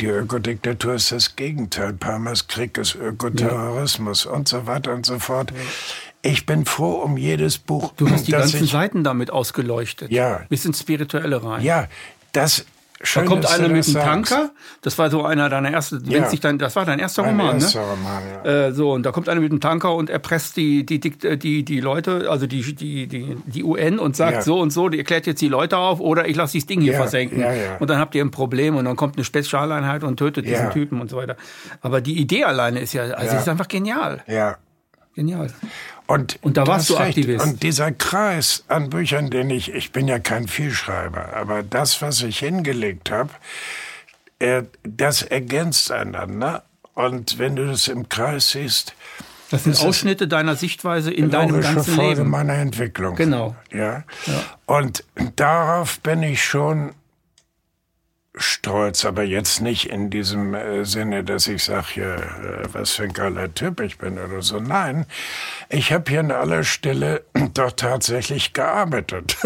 Die Ökodiktatur ist das Gegenteil. Parmas Krieg ist Ökoterrorismus ja. und so weiter und so fort. Ja. Ich bin froh um jedes Buch. Du hast die ganzen ich, Seiten damit ausgeleuchtet. Ja. Bis ins Spirituelle rein. Ja, das Schön, da kommt einer mit einem Tanker. Das war so einer deiner ersten, ja. sich dann, das war dein erster mein Roman, erster ne? Roman, ja. Äh, so und da kommt einer mit einem Tanker und erpresst die die die die, die Leute, also die die die die UN und sagt ja. so und so, die erklärt jetzt die Leute auf oder ich lasse dieses Ding hier ja. versenken. Und dann habt ihr ein Problem und dann kommt eine Spezialeinheit und tötet diesen Typen und so weiter. Aber die Idee alleine ist ja, also ist einfach genial. Ja. Genial. Und, und da warst du Aktivist. Und dieser Kreis an Büchern, den ich, ich bin ja kein Vielschreiber, aber das, was ich hingelegt habe, das ergänzt einander. Und wenn du das im Kreis siehst, das sind Ausschnitte deiner Sichtweise in deinem ganzen Folge Leben. meiner Entwicklung. Genau. Ja? ja. Und darauf bin ich schon stolz, aber jetzt nicht in diesem äh, Sinne, dass ich sage, hier, äh, was für ein geiler Typ ich bin oder so. Nein, ich habe hier an aller Stelle doch tatsächlich gearbeitet,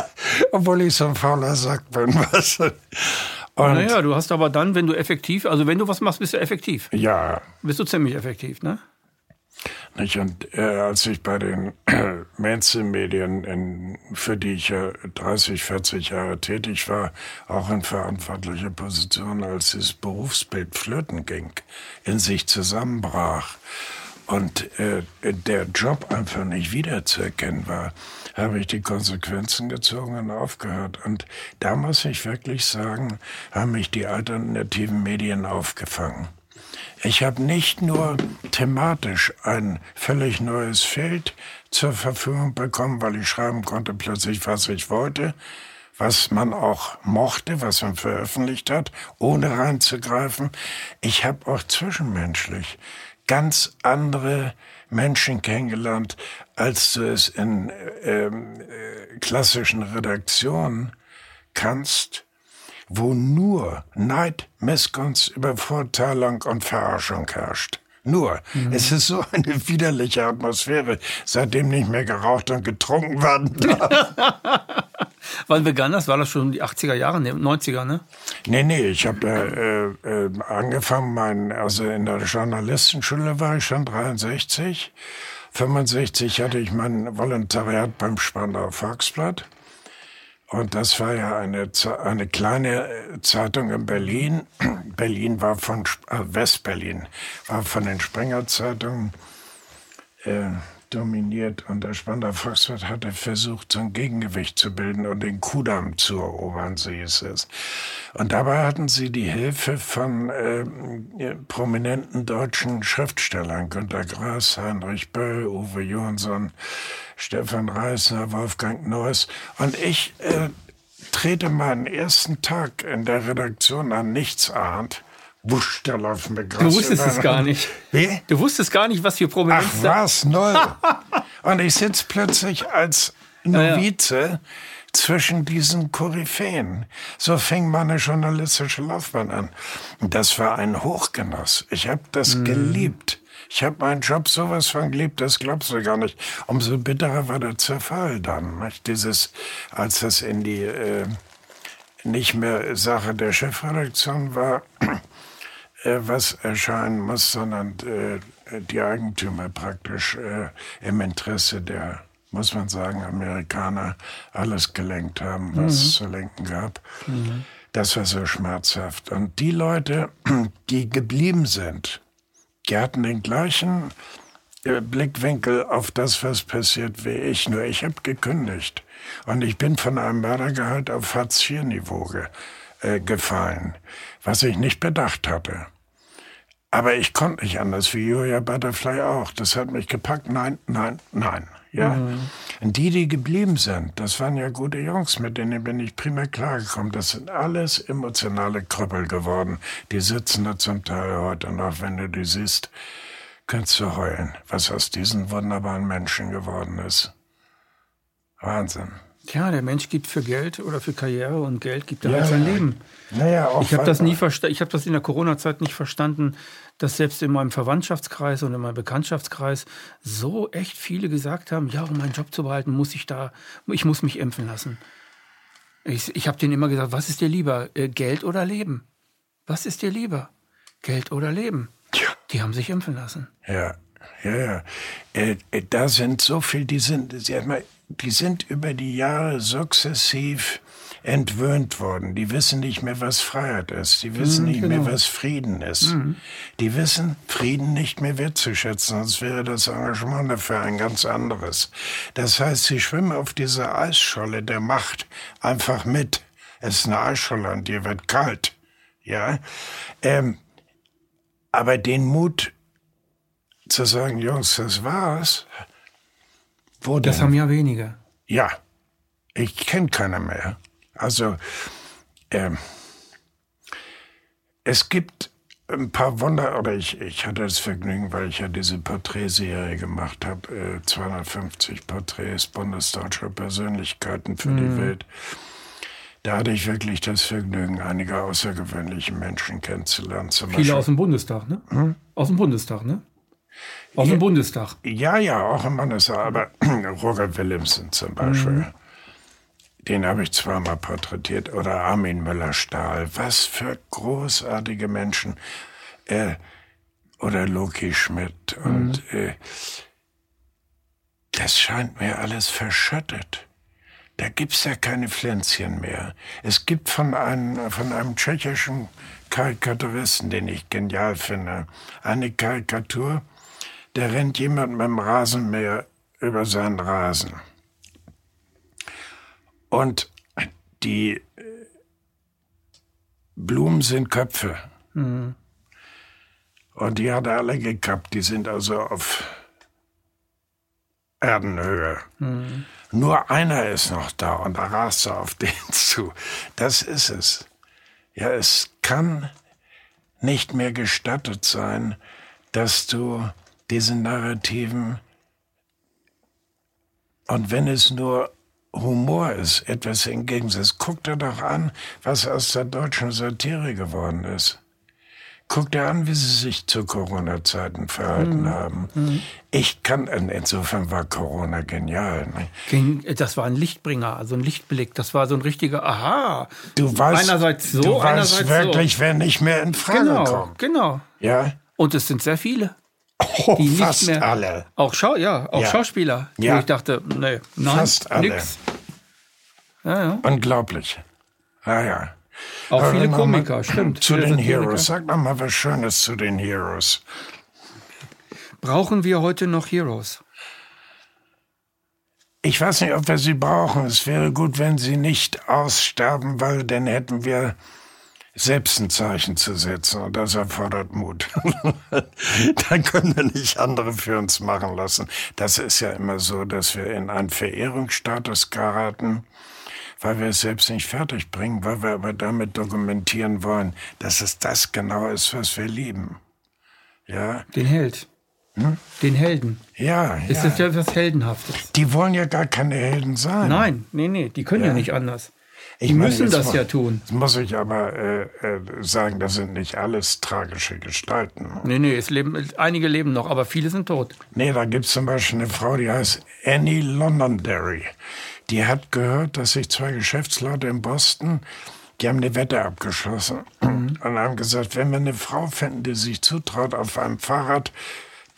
obwohl ich so ein fauler Sack bin. Was? Und naja, du hast aber dann, wenn du effektiv, also wenn du was machst, bist du effektiv. Ja. Bist du ziemlich effektiv, ne? Nicht? Und äh, als ich bei den äh, Mainstream-Medien, für die ich ja 30, 40 Jahre tätig war, auch in verantwortlicher Position, als das Berufsbild flöten ging, in sich zusammenbrach und äh, der Job einfach nicht wiederzuerkennen war, habe ich die Konsequenzen gezogen und aufgehört. Und da muss ich wirklich sagen, haben mich die alternativen Medien aufgefangen. Ich habe nicht nur thematisch ein völlig neues Feld zur Verfügung bekommen, weil ich schreiben konnte plötzlich, was ich wollte, was man auch mochte, was man veröffentlicht hat, ohne reinzugreifen. Ich habe auch zwischenmenschlich ganz andere Menschen kennengelernt, als du es in ähm, äh, klassischen Redaktionen kannst wo nur Neid, Missgunst, Übervorteilung und Verarschung herrscht. Nur. Mhm. Es ist so eine widerliche Atmosphäre, seitdem nicht mehr geraucht und getrunken werden darf. Wann begann das? War das schon die 80er Jahre, ne, 90er, ne? Nee, nee, ich habe äh, äh, angefangen, mein, also in der Journalistenschule war ich schon 63. 65 hatte ich mein Volontariat beim Spandauer Volksblatt. Und das war ja eine, eine kleine äh, Zeitung in Berlin. Berlin war von, äh, Westberlin war von den Springer Zeitungen äh, dominiert. Und der Spandauer Volkswirt hatte versucht, so ein Gegengewicht zu bilden und den Kudamm zu erobern, so hieß es. Und dabei hatten sie die Hilfe von äh, prominenten deutschen Schriftstellern, Günter Grass, Heinrich Böll, Uwe Johansson, Stefan Reisner, Wolfgang Neuss. Und ich äh, trete meinen ersten Tag in der Redaktion an nichts ahnt. Wusch, da laufen wir Du wusstest es gar nicht. Wie? Du wusstest gar nicht, was für Prominenz Ach was, null. Und ich sitze plötzlich als Novize ja, ja. zwischen diesen Koryphäen. So fing meine journalistische Laufbahn an. Das war ein Hochgenuss. Ich habe das mhm. geliebt. Ich habe meinen Job sowas von geliebt, das glaubst du gar nicht. Umso bitterer war der Zerfall dann. Nicht? Dieses, als das in die äh, nicht mehr Sache der Chefredaktion war, was erscheinen muss, sondern äh, die Eigentümer praktisch äh, im Interesse der, muss man sagen, Amerikaner alles gelenkt haben, was mhm. es zu lenken gab. Mhm. Das war so schmerzhaft. Und die Leute, die geblieben sind, die hatten den gleichen äh, Blickwinkel auf das, was passiert, wie ich. Nur ich habe gekündigt. Und ich bin von einem Mördergehalt auf Hartz-IV-Niveau ge äh, gefallen, was ich nicht bedacht hatte. Aber ich konnte nicht anders, wie Julia Butterfly auch. Das hat mich gepackt. Nein, nein, nein. Ja. Mhm. Und die, die geblieben sind, das waren ja gute Jungs, mit denen bin ich prima klargekommen. Das sind alles emotionale Krüppel geworden. Die sitzen da zum Teil heute noch, wenn du die siehst, könntest du heulen, was aus diesen wunderbaren Menschen geworden ist. Wahnsinn. Tja, der Mensch gibt für Geld oder für Karriere und Geld gibt er ja, halt sein Leben. Naja, auch ich habe das nie verstanden. Ich habe das in der Corona-Zeit nicht verstanden, dass selbst in meinem Verwandtschaftskreis und in meinem Bekanntschaftskreis so echt viele gesagt haben: Ja, um meinen Job zu behalten, muss ich da, ich muss mich impfen lassen. Ich, ich habe denen immer gesagt: Was ist dir lieber, äh, Geld oder Leben? Was ist dir lieber, Geld oder Leben? Ja. Die haben sich impfen lassen. Ja, ja, ja. Äh, äh, da sind so viel, die sind, sie hat mal die sind über die Jahre sukzessiv entwöhnt worden. Die wissen nicht mehr, was Freiheit ist. Die wissen mhm, nicht genau. mehr, was Frieden ist. Mhm. Die wissen Frieden nicht mehr wertzuschätzen, sonst wäre das Engagement dafür ein ganz anderes. Das heißt, sie schwimmen auf dieser Eisscholle der Macht einfach mit. Es ist eine Eisscholle und dir wird kalt. Ja. Ähm, aber den Mut zu sagen, Jungs, das war's, wo das haben ja wenige. Ja, ich kenne keiner mehr. Also, ähm, es gibt ein paar Wunder, oder ich, ich hatte das Vergnügen, weil ich ja diese Porträtserie gemacht habe, äh, 250 Porträts bundesdeutscher Persönlichkeiten für mhm. die Welt. Da hatte ich wirklich das Vergnügen, einige außergewöhnliche Menschen kennenzulernen. Zum Viele Beispiel. aus dem Bundestag, ne? Hm? Aus dem Bundestag, ne? Aus dem Bundestag. Ja, ja, auch im Bundestag. Aber Roger Willemsen zum Beispiel. Mhm. Den habe ich zweimal porträtiert. Oder Armin Müller-Stahl. Was für großartige Menschen. Äh, oder Loki Schmidt. Und mhm. äh, das scheint mir alles verschüttet. Da gibt's ja keine Pflänzchen mehr. Es gibt von einem, von einem tschechischen Karikaturisten, den ich genial finde, eine Karikatur, da rennt jemand mit dem Rasenmäher über seinen Rasen. Und die äh, Blumen sind Köpfe. Mhm. Und die hat er alle gekappt. Die sind also auf Erdenhöhe. Mhm. Nur einer ist noch da und da rast er auf den zu. Das ist es. Ja, es kann nicht mehr gestattet sein, dass du diesen Narrativen. Und wenn es nur Humor ist, etwas entgegensetzt, guck dir doch an, was aus der deutschen Satire geworden ist. Guck dir an, wie sie sich zu Corona-Zeiten verhalten Mhm. haben. Ich kann, insofern war Corona genial. Ne? Das war ein Lichtbringer, also ein Lichtblick. Das war so ein richtiger Aha. Du weißt, einerseits so, du weißt einerseits wirklich, so. wer nicht mehr in Frage Genau, kommt. genau. Ja? Und es sind sehr viele. Oh, Die fast mehr, alle. Auch, Schau, ja, auch Ja. Schauspieler. Ja. Wo ich dachte, nee, nein, Fast alle. nix. Ja, ja. Unglaublich. Ja, ja. Auch Aber viele noch mal Komiker, stimmt. Zu den. Heroes. Sag noch mal was Schönes zu den Heroes. Brauchen wir heute noch Heroes? Ich weiß nicht, ob wir sie brauchen. Es wäre gut, wenn sie nicht aussterben, weil dann hätten wir selbst ein Zeichen zu setzen und das erfordert Mut. Dann können wir nicht andere für uns machen lassen. Das ist ja immer so, dass wir in einen Verehrungsstatus geraten, weil wir es selbst nicht fertig bringen, weil wir aber damit dokumentieren wollen, dass es das genau ist, was wir lieben. Ja, Den Held. Den Helden. ja, Ist ja. das ja was Heldenhaftes? Die wollen ja gar keine Helden sein. Nein, nee, nee, die können ja, nicht anders. Ich Die meine, müssen das mu- ja tun. Jetzt muss ich aber äh, äh, sagen, das sind nicht alles tragische Gestalten. Nee, nee, es leben, einige leben noch, aber viele sind tot. Nee, da gibt's zum Beispiel eine Frau, die heißt Annie Londonderry. Die hat gehört, dass sich zwei Geschäftsleute in Boston, die haben eine Wette abgeschlossen und haben gesagt, wenn wir eine Frau finden, die sich zutraut, auf einem Fahrrad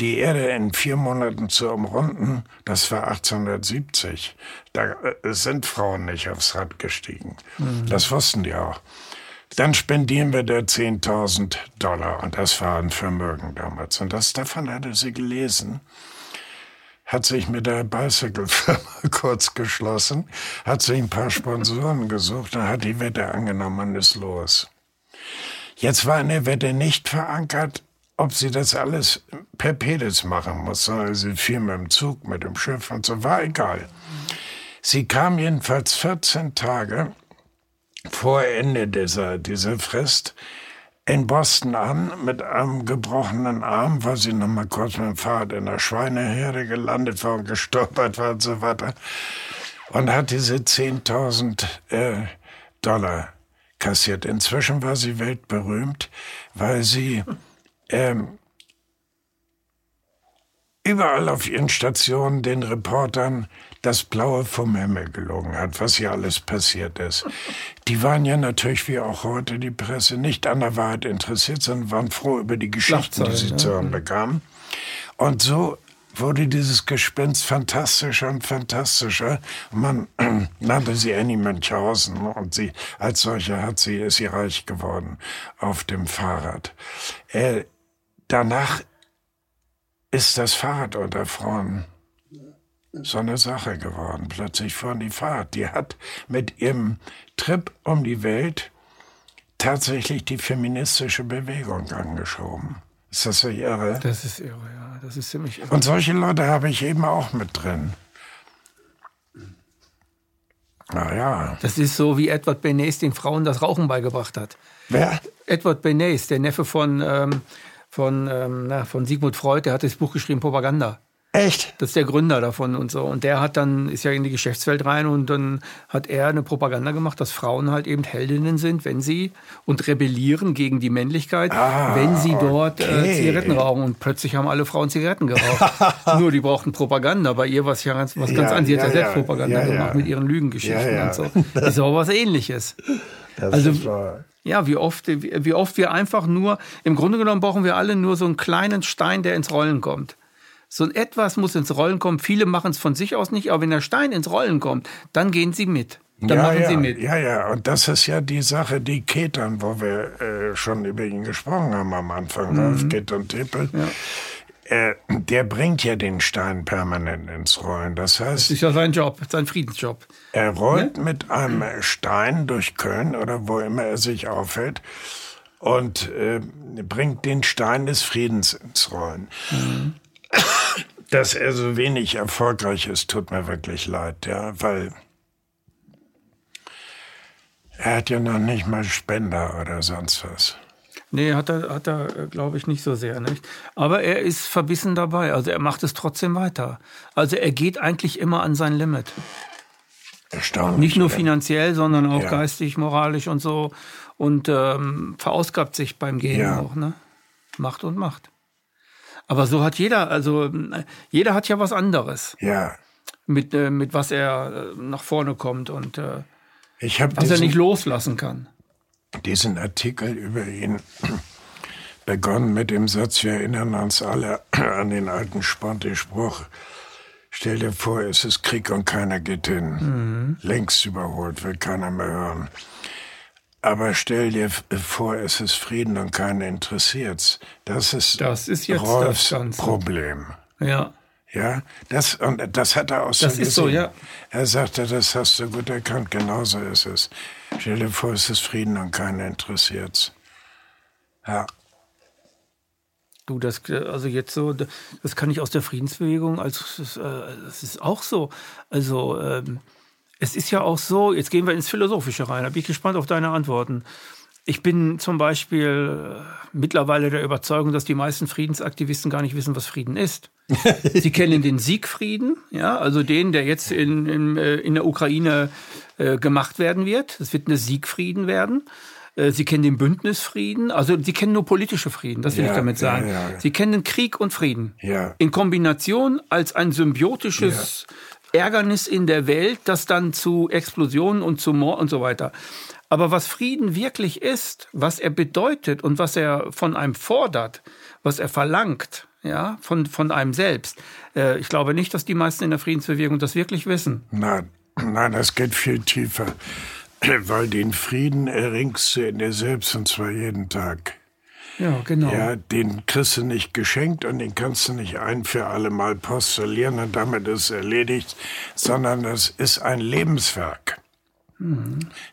die Erde in vier Monaten zu umrunden, das war 1870. Da äh, sind Frauen nicht aufs Rad gestiegen. Das wussten die auch. Dann spendieren wir der 10.000 Dollar. Und das war ein Vermögen damals. Und das davon hatte sie gelesen hat sich mit der Bicycle-Firma kurz geschlossen, hat sich ein paar Sponsoren gesucht und hat die Wette angenommen und ist los. Jetzt war in der Wette nicht verankert, ob sie das alles per Pedis machen muss, sie fiel mit dem Zug, mit dem Schiff und so, war egal. Sie kam jedenfalls 14 Tage vor Ende dieser, dieser Frist in Boston an mit einem gebrochenen Arm, weil sie noch mal kurz mit dem Fahrrad in der Schweineherde gelandet war und gestolpert war und so weiter. Und hat diese 10.000 äh, Dollar kassiert. Inzwischen war sie weltberühmt, weil sie ähm, überall auf ihren Stationen den Reportern das Blaue vom Himmel gelogen hat, was hier alles passiert ist. Die waren ja natürlich wie auch heute die Presse nicht an der Wahrheit interessiert, sondern waren froh über die Geschichten, die sie zu hören bekamen. Und so wurde dieses Gespenst fantastischer und fantastischer. Man nannte sie Annie Münchhausen und sie als solche hat sie ist sie reich geworden auf dem Fahrrad. Äh, danach ist das Fahrrad unter Frauen so eine Sache geworden. Plötzlich fuhren die Fahrrad. Die hat mit ihrem Trip um die Welt tatsächlich die feministische Bewegung angeschoben. Ist das so irre? Das ist irre, ja. Das ist ziemlich irre. Und solche Leute habe ich eben auch mit drin. Naja. Das ist so, wie Edward Bernays den Frauen das Rauchen beigebracht hat. Wer? Edward Bernays, der Neffe von, ähm, von, ähm, na, von Sigmund Freud, der hat das Buch geschrieben, Propaganda. Echt? Das ist der Gründer davon und so. Und der hat dann, ist ja in die Geschäftswelt rein und dann hat er eine Propaganda gemacht, dass Frauen halt eben Heldinnen sind, wenn sie und rebellieren gegen die Männlichkeit, Ah, wenn sie dort äh, okay. Zigaretten rauchen. Und plötzlich haben alle Frauen Zigaretten geraucht. Nur die brauchten Propaganda. Bei ihr war es ja ganz, was ganz Ja, anderes. Sie hat ja, selbst ja. Propaganda Ja, gemacht mit ihren Lügengeschichten und so. Das ist aber was ähnliches. Das Also-. Ja, wie oft, wie oft wir einfach nur, im Grunde genommen brauchen wir alle nur so einen kleinen Stein, der ins Rollen kommt. So ein etwas muss ins Rollen kommen. Viele machen es von sich aus nicht, aber wenn der Stein ins Rollen kommt, dann gehen sie mit. Dann ja, machen ja, sie mit. Ja, ja, und das ist ja die Sache, die Ketern, wo wir äh, schon über ihn gesprochen haben am Anfang, Mhm. Ralf Ketern Tippel. Äh, der bringt ja den Stein permanent ins Rollen. Das heißt, Das ist ja sein Job, sein Friedensjob. Er rollt mit einem Stein durch Köln oder wo immer er sich aufhält und äh, bringt den Stein des Friedens ins Rollen. Dass er so wenig erfolgreich ist, tut mir wirklich leid, ja, weil er hat ja noch nicht mal Spender oder sonst was. Nee, hat er, hat er glaube ich, nicht so sehr. Nicht? Aber er ist verbissen dabei. Also er macht es trotzdem weiter. Also er geht eigentlich immer an sein Limit. Erstaunlich. Nicht nur finanziell, sondern auch Ja. geistig, moralisch und so. und ähm, verausgabt sich beim Gehen Ja. auch, ne? Macht und macht. Aber so hat jeder, also äh, jeder hat ja was anderes, Ja. mit, äh, mit was er äh, nach vorne kommt und äh, was er diesen, nicht loslassen kann. Diesen Artikel über ihn begonnen mit dem Satz, wir erinnern uns alle an den alten Sponti-Spruch, stell dir vor, es ist Krieg und keiner geht hin. Mhm. Längst überholt, will keiner mehr hören. Aber stell dir vor, es ist Frieden und keiner interessiert's. Das ist, Das ist jetzt das Rolfs Ganze. Problem. Ja. Ja, das, und das hat er auch so Das ist so, gesehen. ja. Er sagte, das hast du gut erkannt, genauso ist es. Stell dir vor, es ist Frieden und keiner interessiert's. Ja, Du, das, also jetzt so, das kann ich aus der Friedensbewegung, also das, das ist auch so. Also ähm, es ist ja auch so, jetzt gehen wir ins Philosophische rein, da bin ich gespannt auf deine Antworten. Ich bin zum Beispiel äh, mittlerweile der Überzeugung, dass die meisten Friedensaktivisten gar nicht wissen, was Frieden ist. Sie kennen den Siegfrieden, ja, also den, der jetzt in, in, äh, in der Ukraine äh, gemacht werden wird. Es wird eine Siegfrieden werden. Äh, Sie kennen den Bündnisfrieden, also Sie kennen nur politische Frieden, das will Ja, ich damit sagen. ja, ja. Sie kennen Krieg und Frieden. Ja. In Kombination als ein symbiotisches Ärgernis in der Welt, das dann zu Explosionen und zu Mord und so weiter. Aber was Frieden wirklich ist, was er bedeutet und was er von einem fordert, was er verlangt, ja, von, von einem selbst. Äh, ich glaube nicht, dass die meisten in der Friedensbewegung das wirklich wissen. nein, nein, das geht viel tiefer. Weil den Frieden erringst du in dir selbst und zwar jeden Tag. Ja, genau. Ja, den kriegst du nicht geschenkt und den kannst du nicht ein für alle Mal postulieren und damit ist es erledigt, sondern es ist ein Lebenswerk.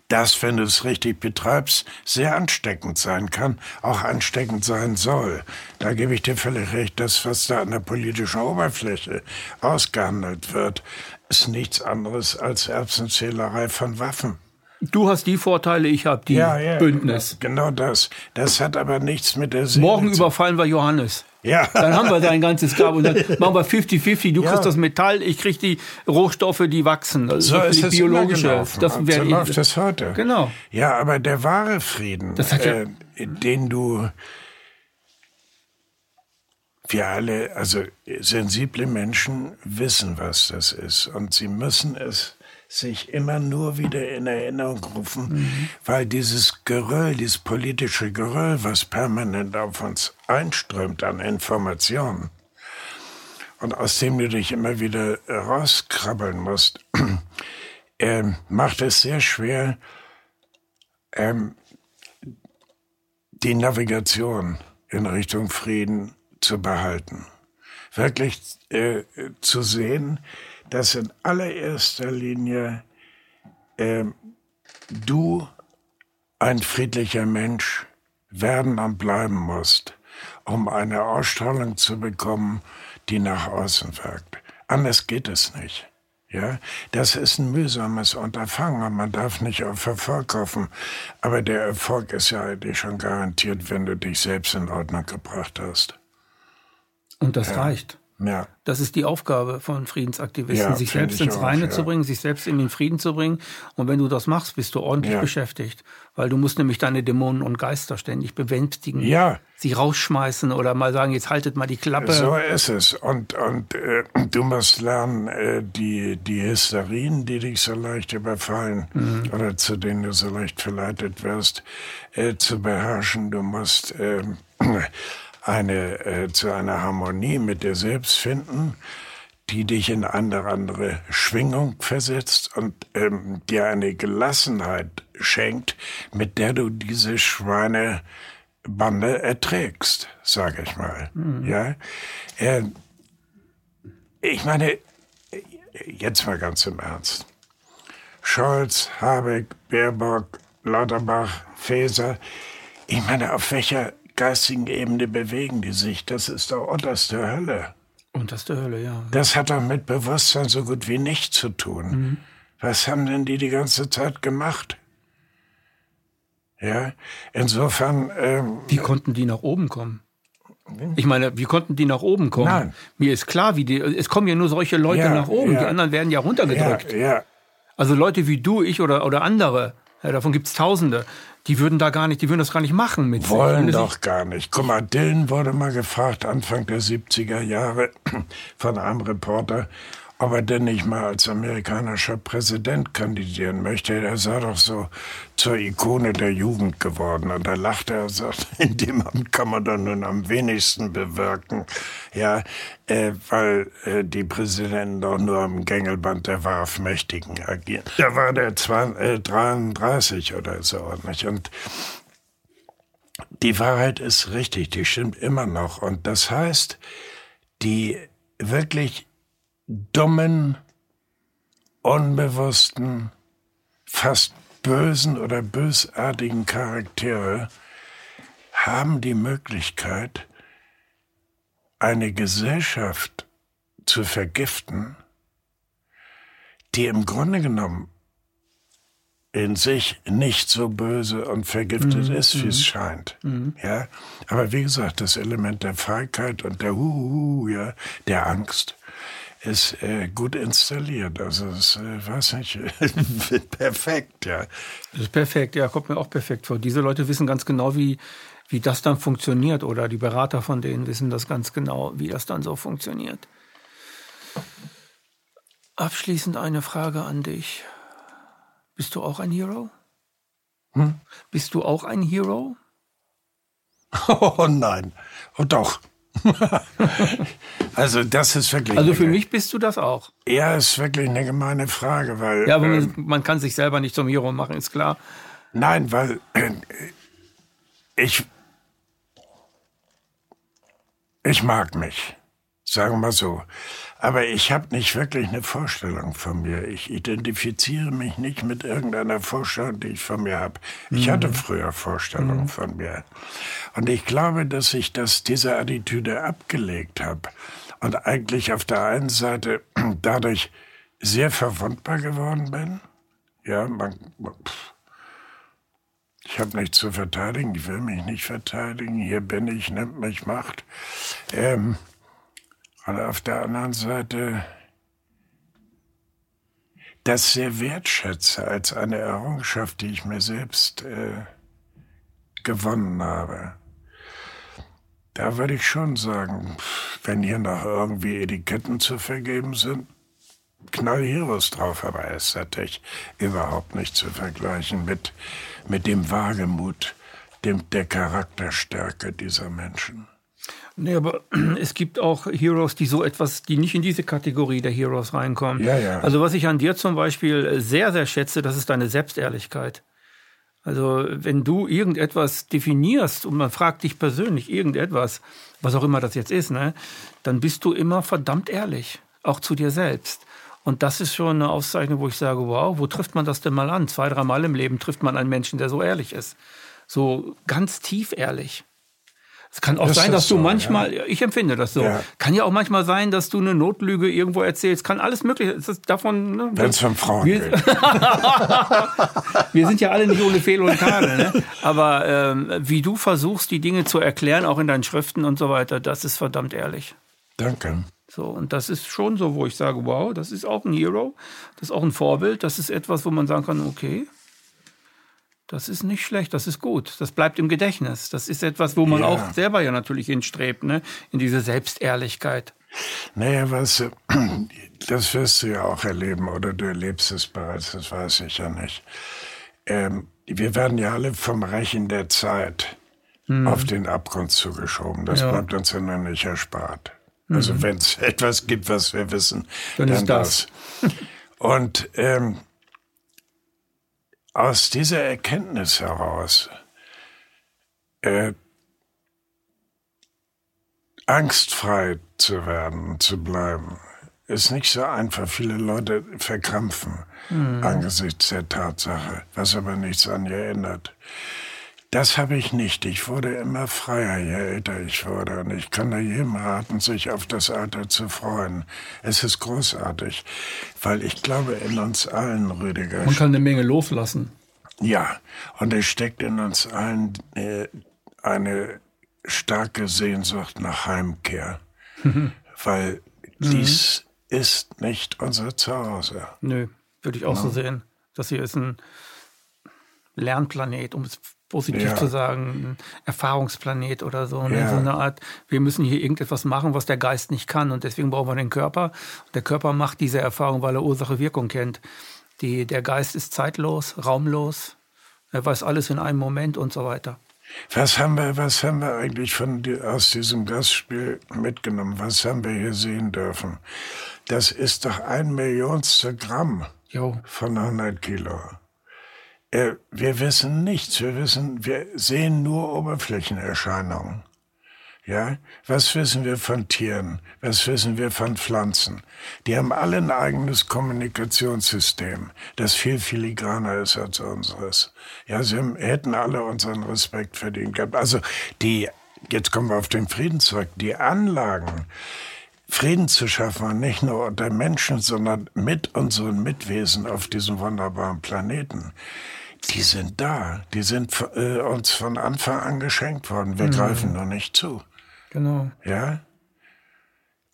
Das, wenn du es richtig betreibst, sehr ansteckend sein kann, auch ansteckend sein soll. Da gebe ich dir völlig recht, das, was da an der politischen Oberfläche ausgehandelt wird, ist nichts anderes als Erbsenzählerei von Waffen. Du hast die Vorteile, ich habe die Bündnis. Genau das. Das hat aber nichts mit der Seele Morgen überfallen wir Johannes. Ja. Dann haben wir dein ganzes Grab und dann machen wir 50-50. Du Ja. kriegst das Metall, ich krieg die Rohstoffe, die wachsen. Das So ist es biologische. Das so läuft es heute. Genau. Ja, aber der wahre Frieden, Das ja- äh, den du, wir alle, also sensible Menschen wissen, was das ist. Und sie müssen es sich immer nur wieder in Erinnerung rufen, Mhm. weil dieses Geröll, dieses politische Geröll, was permanent auf uns einströmt an Informationen, und aus dem du dich immer wieder rauskrabbeln musst, ähm, macht es sehr schwer, ähm, die Navigation in Richtung Frieden zu behalten. Wirklich äh, zu sehen, dass in allererster Linie ähm, du ein friedlicher Mensch werden und bleiben musst, um eine Ausstrahlung zu bekommen, die nach außen wirkt. Anders geht es nicht. Ja, das ist ein mühsames Unterfangen und man darf nicht auf Erfolg hoffen. Aber der Erfolg ist ja eigentlich schon garantiert, wenn du dich selbst in Ordnung gebracht hast. Und das reicht. Ja, Das ist die Aufgabe von Friedensaktivisten, Ja, sich selbst ins auch, Reine ja. zu bringen, sich selbst in den Frieden zu bringen. Und wenn du das machst, bist du ordentlich Ja. beschäftigt. Weil du musst nämlich deine Dämonen und Geister ständig bewältigen. Ja. Sie rausschmeißen oder mal sagen, jetzt haltet mal die Klappe. so ist es. Und, und äh, du musst lernen, äh, die, die Hysterien, die dich so leicht überfallen oder zu denen du so leicht verleitet wirst, äh, zu beherrschen. Du musst ähm, eine, äh, zu einer Harmonie mit dir selbst finden, die dich in eine andere Schwingung versetzt und ähm, dir eine Gelassenheit schenkt, mit der du diese Schweinebande erträgst, sage ich mal. Ja, äh, ich meine, jetzt mal ganz im Ernst. Scholz, Habeck, Baerbock, Lauterbach, Faeser, ich meine, auf welcher geistigen Ebene bewegen die sich? Das ist doch unterste Hölle. Der Hölle, ja. Das hat doch mit Bewusstsein so gut wie nichts zu tun. Was haben denn die die ganze Zeit gemacht? Ja, insofern, ähm, Wie konnten die nach oben kommen? Ich meine, wie konnten die nach oben kommen? Nein. Mir ist klar, wie die. Es kommen ja nur solche Leute Ja, nach oben. ja. Die anderen werden ja ja, runtergedrückt. ja, Also Leute wie du, ich oder, oder andere, ja, davon gibt's Tausende, die würden da gar nicht, die würden das gar nicht machen mit Wollen sich. doch gar nicht. Guck mal, Dylan wurde mal gefragt, Anfang der 70er Jahre, von einem Reporter, ob er denn nicht mal als amerikanischer Präsident kandidieren möchte. Er sei doch so zur Ikone der Jugend geworden. Und da lachte er und sagt, in dem Amt kann man dann nun am wenigsten bewirken. Ja, äh, weil äh, die Präsidenten doch nur am Gängelband der Wahrmächtigen agieren. Da war der 20, äh, 33 oder so. Nicht? Und die Wahrheit ist richtig, die stimmt immer noch. Und das heißt, die wirklich dummen, unbewussten, fast bösen oder bösartigen Charaktere haben die Möglichkeit, eine Gesellschaft zu vergiften, die im Grunde genommen in sich nicht so böse und vergiftet mhm. ist, wie es mhm. scheint. Mhm. Ja, aber wie gesagt, das Element der Feigheit und der Huhu, ja, der Angst, ist äh, gut installiert. Also es äh, weiß nicht, perfekt, ja. Das ist perfekt, ja, kommt mir auch perfekt vor. Diese Leute wissen ganz genau, wie, wie das dann funktioniert. Oder die Berater von denen wissen das ganz genau, wie das dann so funktioniert. Abschließend eine Frage an dich. Bist du auch ein Hero? Hm? Bist du auch ein Hero? Oh nein. Oh doch. also das ist wirklich. Also für mich bist du das auch. Ja, ist wirklich eine gemeine Frage, weil. Ja, aber ähm, man kann sich selber nicht zum Hero machen, ist klar. Nein, weil äh, ich ich mag mich, sagen wir mal so. Aber ich habe nicht wirklich eine Vorstellung von mir. Ich identifiziere mich nicht mit irgendeiner Vorstellung, die ich von mir habe. Ich mhm. hatte früher Vorstellungen mhm. von mir. Und ich glaube, dass ich das, diese Attitüde abgelegt habe und eigentlich auf der einen Seite dadurch sehr verwundbar geworden bin. Ja, man, ich habe nichts zu verteidigen, ich will mich nicht verteidigen, hier bin ich, nimmt mich Macht. Ähm, und auf der anderen Seite das sehr wertschätze als eine Errungenschaft, die ich mir selbst äh, gewonnen habe. Da würde ich schon sagen, wenn hier noch irgendwie Etiketten zu vergeben sind, knall hier was drauf, aber es ist natürlich überhaupt nicht zu vergleichen mit, mit dem Wagemut, dem, der Charakterstärke dieser Menschen. Nee, aber es gibt auch Heroes, die so etwas, die nicht in diese Kategorie der Heroes reinkommen. Ja, ja. Also was ich an dir zum Beispiel sehr, sehr schätze, das ist deine Selbstehrlichkeit. Also wenn du irgendetwas definierst und man fragt dich persönlich irgendetwas, was auch immer das jetzt ist, ne, dann bist du immer verdammt ehrlich, auch zu dir selbst. Und das ist schon eine Auszeichnung, wo ich sage, wow, wo trifft man das denn mal an? Zwei, dreimal im Leben trifft man einen Menschen, der so ehrlich ist. So ganz tief ehrlich. Es kann auch ist sein, dass das du so, manchmal, ja? ich empfinde das so, ja. kann ja auch manchmal sein, dass du eine Notlüge irgendwo erzählst. Kann alles mögliche. Ist davon. Ne, Wenn es von Frauen wir, geht. wir sind ja alle nicht ohne Fehl und Tadel. Ne? Aber ähm, wie du versuchst, die Dinge zu erklären, auch in deinen Schriften und so weiter, das ist verdammt ehrlich. Danke. So, und das ist schon so, wo ich sage, wow, das ist auch ein Hero, das ist auch ein Vorbild, das ist etwas, wo man sagen kann, okay, das ist nicht schlecht, das ist gut. Das bleibt im Gedächtnis. Das ist etwas, wo man ja. auch selber ja natürlich hinstrebt, ne? in diese Selbstehrlichkeit. Naja, was, das wirst du ja auch erleben oder du erlebst es bereits, das weiß ich ja nicht. Ähm, wir werden ja alle vom Rechen der Zeit mhm. auf den Abgrund zugeschoben. Das ja. bleibt uns ja noch nicht erspart. Also mhm. wenn es etwas gibt, was wir wissen, dann, dann ist das. das. Und ähm, aus dieser Erkenntnis heraus äh, angstfrei zu werden, zu bleiben, ist nicht so einfach. Viele Leute verkrampfen mhm. angesichts der Tatsache, was aber nichts an ihr ändert. Das habe ich nicht. Ich wurde immer freier, je älter ich wurde. Und ich kann da jedem raten, sich auf das Alter zu freuen. Es ist großartig, weil ich glaube in uns allen, Rüdiger. Man kann eine Menge loslassen. Ja, und es steckt in uns allen äh, eine starke Sehnsucht nach Heimkehr. weil mhm. dies ist nicht unser Zuhause. Nö, würde ich auch ja. so sehen. Das hier ist ein Lernplanet, um es positiv Ja. zu sagen, ein Erfahrungsplanet oder so. Ne? Ja. So eine Art, wir müssen hier irgendetwas machen, was der Geist nicht kann. Und deswegen brauchen wir den Körper. Und der Körper macht diese Erfahrung, weil er Ursache-Wirkung kennt. Die, der Geist ist zeitlos, raumlos. Er weiß alles in einem Moment und so weiter. Was haben wir, was haben wir eigentlich von, aus diesem Gastspiel mitgenommen? Was haben wir hier sehen dürfen? Das ist doch ein Millionstel Gramm Jo. von 100 Kilo. Äh, wir wissen nichts. Wir wissen, wir sehen nur Oberflächenerscheinungen. Ja, was wissen wir von Tieren? Was wissen wir von Pflanzen? Die haben alle ein eigenes Kommunikationssystem, das viel filigraner ist als unseres. Ja, sie haben, hätten alle unseren Respekt verdient. Also die, jetzt kommen wir auf den Frieden zurück, die Anlagen, Frieden zu schaffen, und nicht nur unter Menschen, sondern mit unseren Mitwesen auf diesem wunderbaren Planeten. Die sind da, die sind äh, uns von Anfang an geschenkt worden. Wir greifen nur nicht zu. Genau. Ja?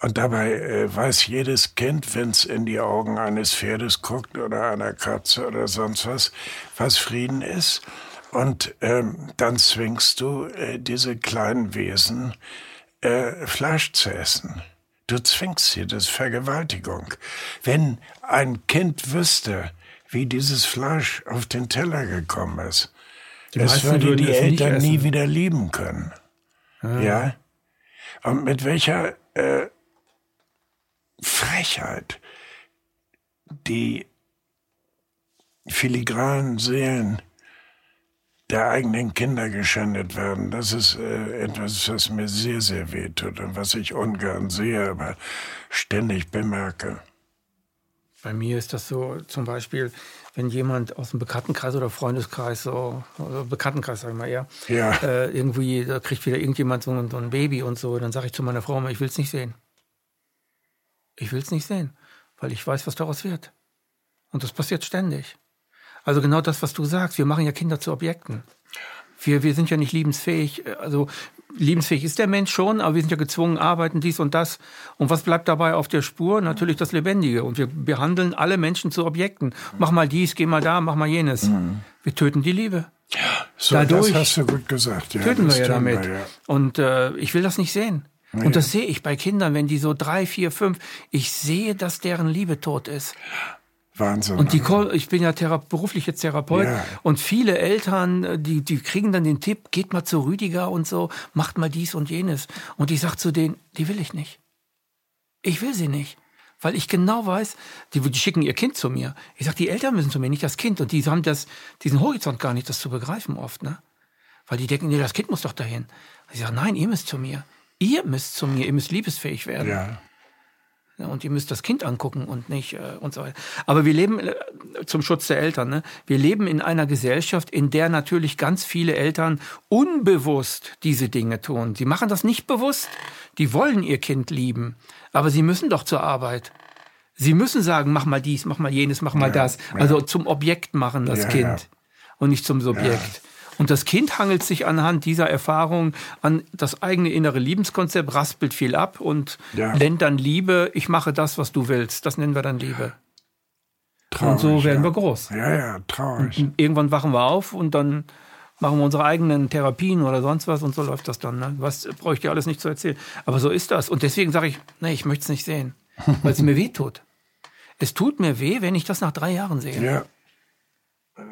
Und dabei äh, weiß jedes Kind, wenn es in die Augen eines Pferdes guckt oder einer Katze oder sonst was, was Frieden ist. Und ähm, dann zwingst du äh, diese kleinen Wesen, äh, Fleisch zu essen. Du zwingst sie, das ist Vergewaltigung. Wenn ein Kind wüsste, wie dieses Fleisch auf den Teller gekommen ist, Die es würde würden die Eltern nie wieder lieben können. Ja. Und mit welcher äh, Frechheit die filigranen Seelen der eigenen Kinder geschändet werden, das ist äh, etwas, was mir sehr, sehr weh tut und was ich ungern sehe, aber ständig bemerke. Bei mir ist das so, zum Beispiel, wenn jemand aus dem Bekanntenkreis oder Freundeskreis, so, oder Bekanntenkreis, sag ich mal eher, Ja. äh, irgendwie, da kriegt wieder irgendjemand so, ein- so ein Baby und so, dann sage ich zu meiner Frau, immer, ich will es nicht sehen. Ich will es nicht sehen, weil ich weiß, was daraus wird. Und das passiert ständig. Also genau das, was du sagst, wir machen ja Kinder zu Objekten. Wir, wir sind ja nicht liebensfähig. Also liebensfähig ist der Mensch schon, aber wir sind ja gezwungen, arbeiten dies und das. Und was bleibt dabei auf der Spur? Natürlich das Lebendige. Und wir behandeln alle Menschen zu Objekten. Mach mal dies, geh mal da, mach mal jenes. Wir töten die Liebe. So, Dadurch das hast du gut gesagt. Ja, töten wir ja damit. wir, ja. Und äh, ich will das nicht sehen. Und das sehe ich bei Kindern, wenn die so drei, vier, fünf, ich sehe, dass deren Liebe tot ist. Wahnsinn. Und die, ich bin ja Thera beruflicher Therapeut Ja. und viele Eltern, äh, die, die kriegen dann den Tipp, geht mal zu Rüdiger und so, macht mal dies und jenes. Und ich sag zu denen, die will ich nicht. Ich will sie nicht. Weil ich genau weiß, die, die schicken ihr Kind zu mir. Ich sag, die Eltern müssen zu mir, nicht das Kind. Und die haben das, diesen Horizont gar nicht, das zu begreifen oft, ne? Weil die denken, nee, das Kind muss doch dahin. Ich sage, nein, ihr müsst zu mir. Ihr müsst zu mir, ihr müsst liebesfähig werden. ja. Ja, und ihr müsst das Kind angucken und nicht äh, und so weiter. Aber wir leben äh, zum Schutz der Eltern. Ne? Wir leben in einer Gesellschaft, in der natürlich ganz viele Eltern unbewusst diese Dinge tun. Sie machen das nicht bewusst. Die wollen ihr Kind lieben, aber sie müssen doch zur Arbeit. Sie müssen sagen, mach mal dies, mach mal jenes, mach mal das. Also zum Objekt machen das Ja, Kind ja. und nicht zum Subjekt. Und das Kind hangelt sich anhand dieser Erfahrung an das eigene innere Liebenskonzept, raspelt viel ab und Ja. nennt dann Liebe, ich mache das, was du willst. Das nennen wir dann Liebe. Traurig, und so werden ja. wir groß. Ja, ja, traurig. Irgendwann wachen wir auf und dann machen wir unsere eigenen Therapien oder sonst was und so läuft das dann. Ne? Was brauche ich dir alles nicht zu erzählen. Aber so ist das. Und deswegen sage ich, nee, ich möchte es nicht sehen, weil es mir weh tut. Es tut mir weh, wenn ich das nach drei Jahren sehe. Ja,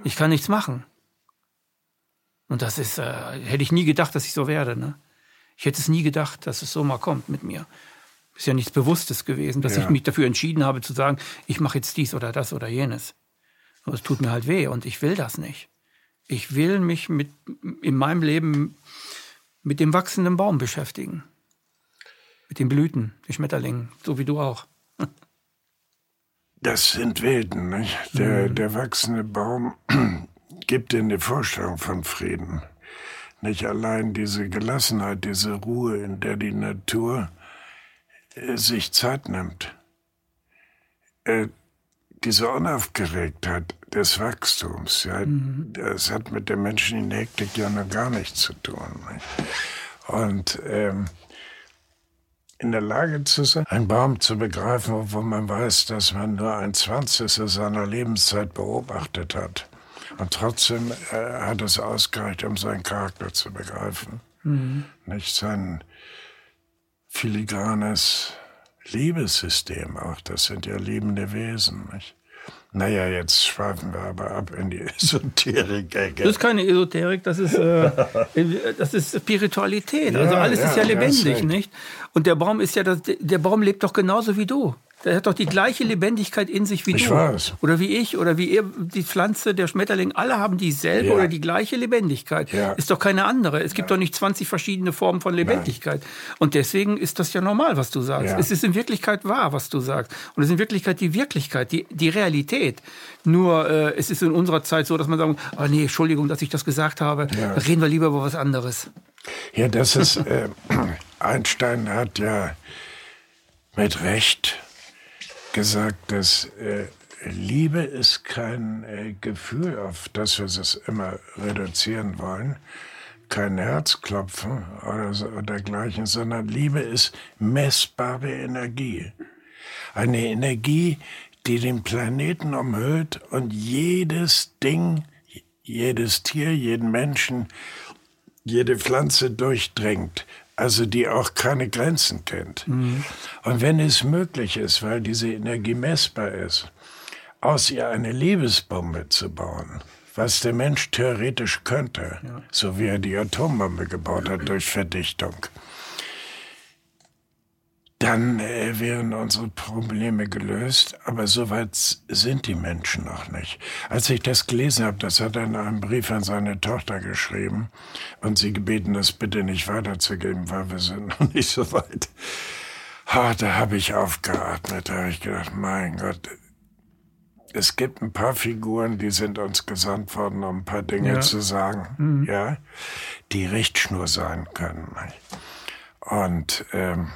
Ich kann nichts machen. Und das ist, äh, hätte ich nie gedacht, dass ich so werde. Ne? Ich hätte es nie gedacht, dass es so mal kommt mit mir. Ist ja nichts Bewusstes gewesen, dass Ja. ich mich dafür entschieden habe zu sagen, ich mache jetzt dies oder das oder jenes. Aber es tut mir halt weh und ich will das nicht. Ich will mich mit, in meinem Leben mit dem wachsenden Baum beschäftigen. Mit den Blüten, den Schmetterlingen, so wie du auch. das sind Wilden. Nicht? Der, der wachsende Baum gibt dir eine Vorstellung von Frieden. Nicht allein diese Gelassenheit, diese Ruhe, in der die Natur äh, sich Zeit nimmt. Äh, diese Unaufgeregtheit des Wachstums, ja, das hat mit der menschlichen Hektik ja noch gar nichts zu tun. Und ähm, in der Lage zu sein, einen Baum zu begreifen, obwohl man weiß, dass man nur ein Zwanzigstel seiner Lebenszeit beobachtet hat. Und trotzdem äh, hat es ausgereicht, um seinen Charakter zu begreifen. Mhm. Nicht sein filigranes Liebessystem auch. Das sind ja liebende Wesen. Nicht? Naja, jetzt schweifen wir aber ab in die Esoterik-Ecke. Das ist keine Esoterik, das ist, äh, das ist Spiritualität. Also ja, alles ja, ist ja lebendig, nicht? Und der Baum ist ja, das, der Baum lebt doch genauso wie du. Der hat doch die gleiche Lebendigkeit in sich wie ich du. Weiß. Oder wie ich oder wie ihr, die Pflanze, der Schmetterling. Alle haben dieselbe ja. oder die gleiche Lebendigkeit. Ja. Ist doch keine andere. Es gibt ja. doch nicht 20 verschiedene Formen von Lebendigkeit. Nein. Und deswegen ist das ja normal, was du sagst. Es ist in Wirklichkeit wahr, was du sagst. Und es ist in Wirklichkeit die Wirklichkeit, die, die Realität. Nur äh, es ist in unserer Zeit so, dass man sagt, oh nee, Entschuldigung, dass ich das gesagt habe. Reden wir lieber über was anderes. Ja, das ist, äh, Einstein hat ja mit Recht gesagt, dass äh, Liebe ist kein äh, Gefühl, auf das wir es immer reduzieren wollen, kein Herzklopfen oder, so, oder dergleichen, sondern Liebe ist messbare Energie. Eine Energie, die den Planeten umhüllt und jedes Ding, jedes Tier, jeden Menschen, jede Pflanze durchdringt also die auch keine Grenzen kennt. Mhm. Und wenn es möglich ist, weil diese Energie messbar ist, aus ihr eine Liebesbombe zu bauen, was der Mensch theoretisch könnte, ja. so wie er die Atombombe gebaut hat durch Verdichtung, dann äh, wären unsere Probleme gelöst. Aber so weit sind die Menschen noch nicht. Als ich das gelesen habe, das hat er in einem Brief an seine Tochter geschrieben und sie gebeten, das bitte nicht weiterzugeben, weil wir sind noch nicht so weit. Ha, da habe ich aufgeatmet, da habe ich gedacht, mein Gott, es gibt ein paar Figuren, die sind uns gesandt worden, um ein paar Dinge ja. zu sagen, mhm. ja, die Richtschnur sein können. Und ähm,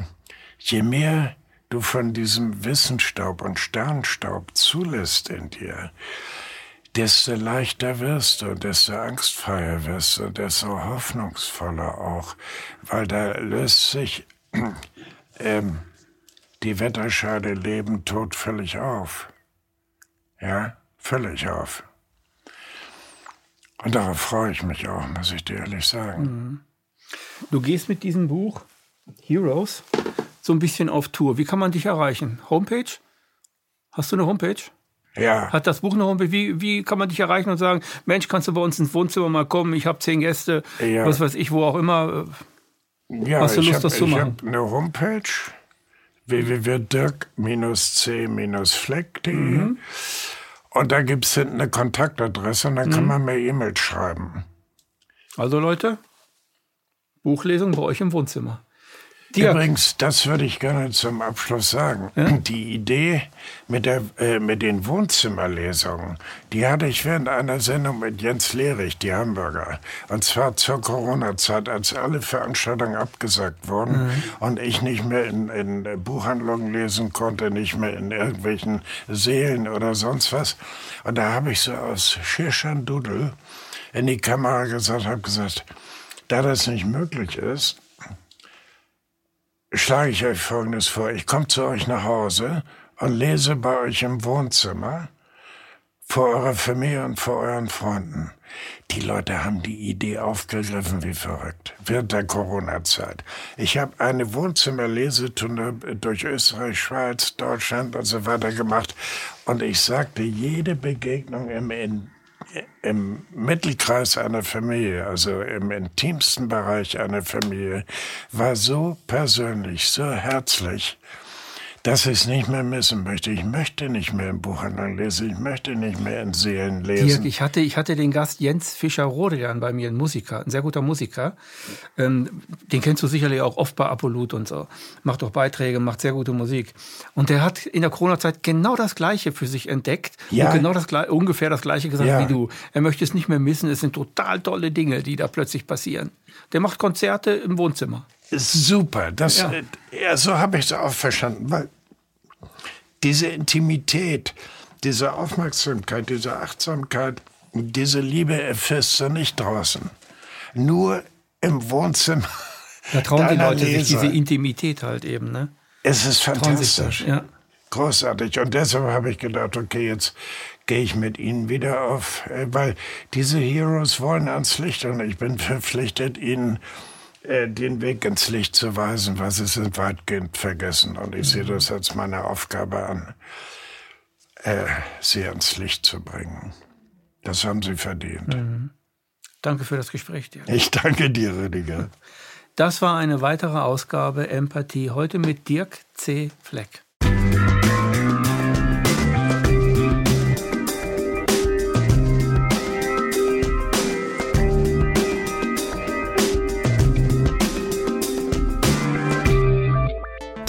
je mehr du von diesem Wissenstaub und Sternstaub zulässt in dir, desto leichter wirst du, desto angstfreier wirst du, desto hoffnungsvoller auch, weil da löst sich ähm, die Wetterscheide Leben, Tod völlig auf. Ja, völlig auf. Und darauf freue ich mich auch, muss ich dir ehrlich sagen. Mhm. Du gehst mit diesem Buch Heroes so ein bisschen auf Tour. Wie kann man dich erreichen? Homepage? Hast du eine Homepage? Ja. Hat das Buch eine Homepage? Wie, wie kann man dich erreichen und sagen, Mensch, kannst du bei uns ins Wohnzimmer mal kommen? Ich habe zehn Gäste, ja. was weiß ich, wo auch immer. Ja, Hast du Lust, hab, das zu machen? Ich habe eine Homepage www.dirk-c-fleck.de mhm. und da gibt es hinten eine Kontaktadresse und dann mhm. kann man mir E-Mails schreiben. Also Leute, Buchlesung bei euch im Wohnzimmer. Dirk. Übrigens, das würde ich gerne zum Abschluss sagen. Ja? Die Idee mit, der, äh, mit den Wohnzimmerlesungen, die hatte ich während einer Sendung mit Jens Lehrich, die Hamburger. Und zwar zur Corona-Zeit, als alle Veranstaltungen abgesagt wurden mhm. und ich nicht mehr in, in Buchhandlungen lesen konnte, nicht mehr in irgendwelchen Seelen oder sonst was. Und da habe ich so aus Schirschandudel in die Kamera gesagt, habe gesagt, da das nicht möglich ist, schlage ich euch Folgendes vor. Ich komme zu euch nach Hause und lese bei euch im Wohnzimmer vor eurer Familie und vor euren Freunden. Die Leute haben die Idee aufgegriffen wie verrückt während der Corona-Zeit. Ich habe eine Wohnzimmerlesetunde durch Österreich, Schweiz, Deutschland und so weiter gemacht und ich sagte, jede Begegnung im im Mittelkreis einer Familie, also im intimsten Bereich einer Familie, war so persönlich, so herzlich, dass ich es nicht mehr missen möchte. Ich möchte nicht mehr im Buchhandel lesen, ich möchte nicht mehr in Seelen lesen. Dirk, ich hatte, ich hatte den Gast Jens Fischer-Rodrian bei mir, ein Musiker, ein sehr guter Musiker. Ähm, den kennst du sicherlich auch oft bei Apollut und so. Macht auch Beiträge, macht sehr gute Musik. Und der hat in der Corona-Zeit genau das Gleiche für sich entdeckt ja. und genau das ungefähr das Gleiche gesagt ja. wie du. Er möchte es nicht mehr missen. Es sind total tolle Dinge, die da plötzlich passieren. Der macht Konzerte im Wohnzimmer super. Das, ja. Äh, ja so habe ich es auch verstanden, weil diese Intimität, diese Aufmerksamkeit, diese Achtsamkeit, diese Liebe erfährst du nicht draußen. Nur im Wohnzimmer. Da trauen die Leute Leser. sich diese Intimität halt eben, ne? Es ist fantastisch. Ja. großartig. Und deshalb habe ich gedacht, okay, jetzt gehe ich mit Ihnen wieder auf, äh, weil diese Heroes wollen ans Licht und ich bin verpflichtet, Ihnen äh, den Weg ins Licht zu weisen, weil sie sind weitgehend vergessen. Und ich sehe das als meine Aufgabe an, äh, sie ans Licht zu bringen. Das haben sie verdient. Mhm. Danke für das Gespräch, Dirk. Ich danke dir, Rüdiger. Das war eine weitere Ausgabe Empathie, heute mit Dirk C. Fleck.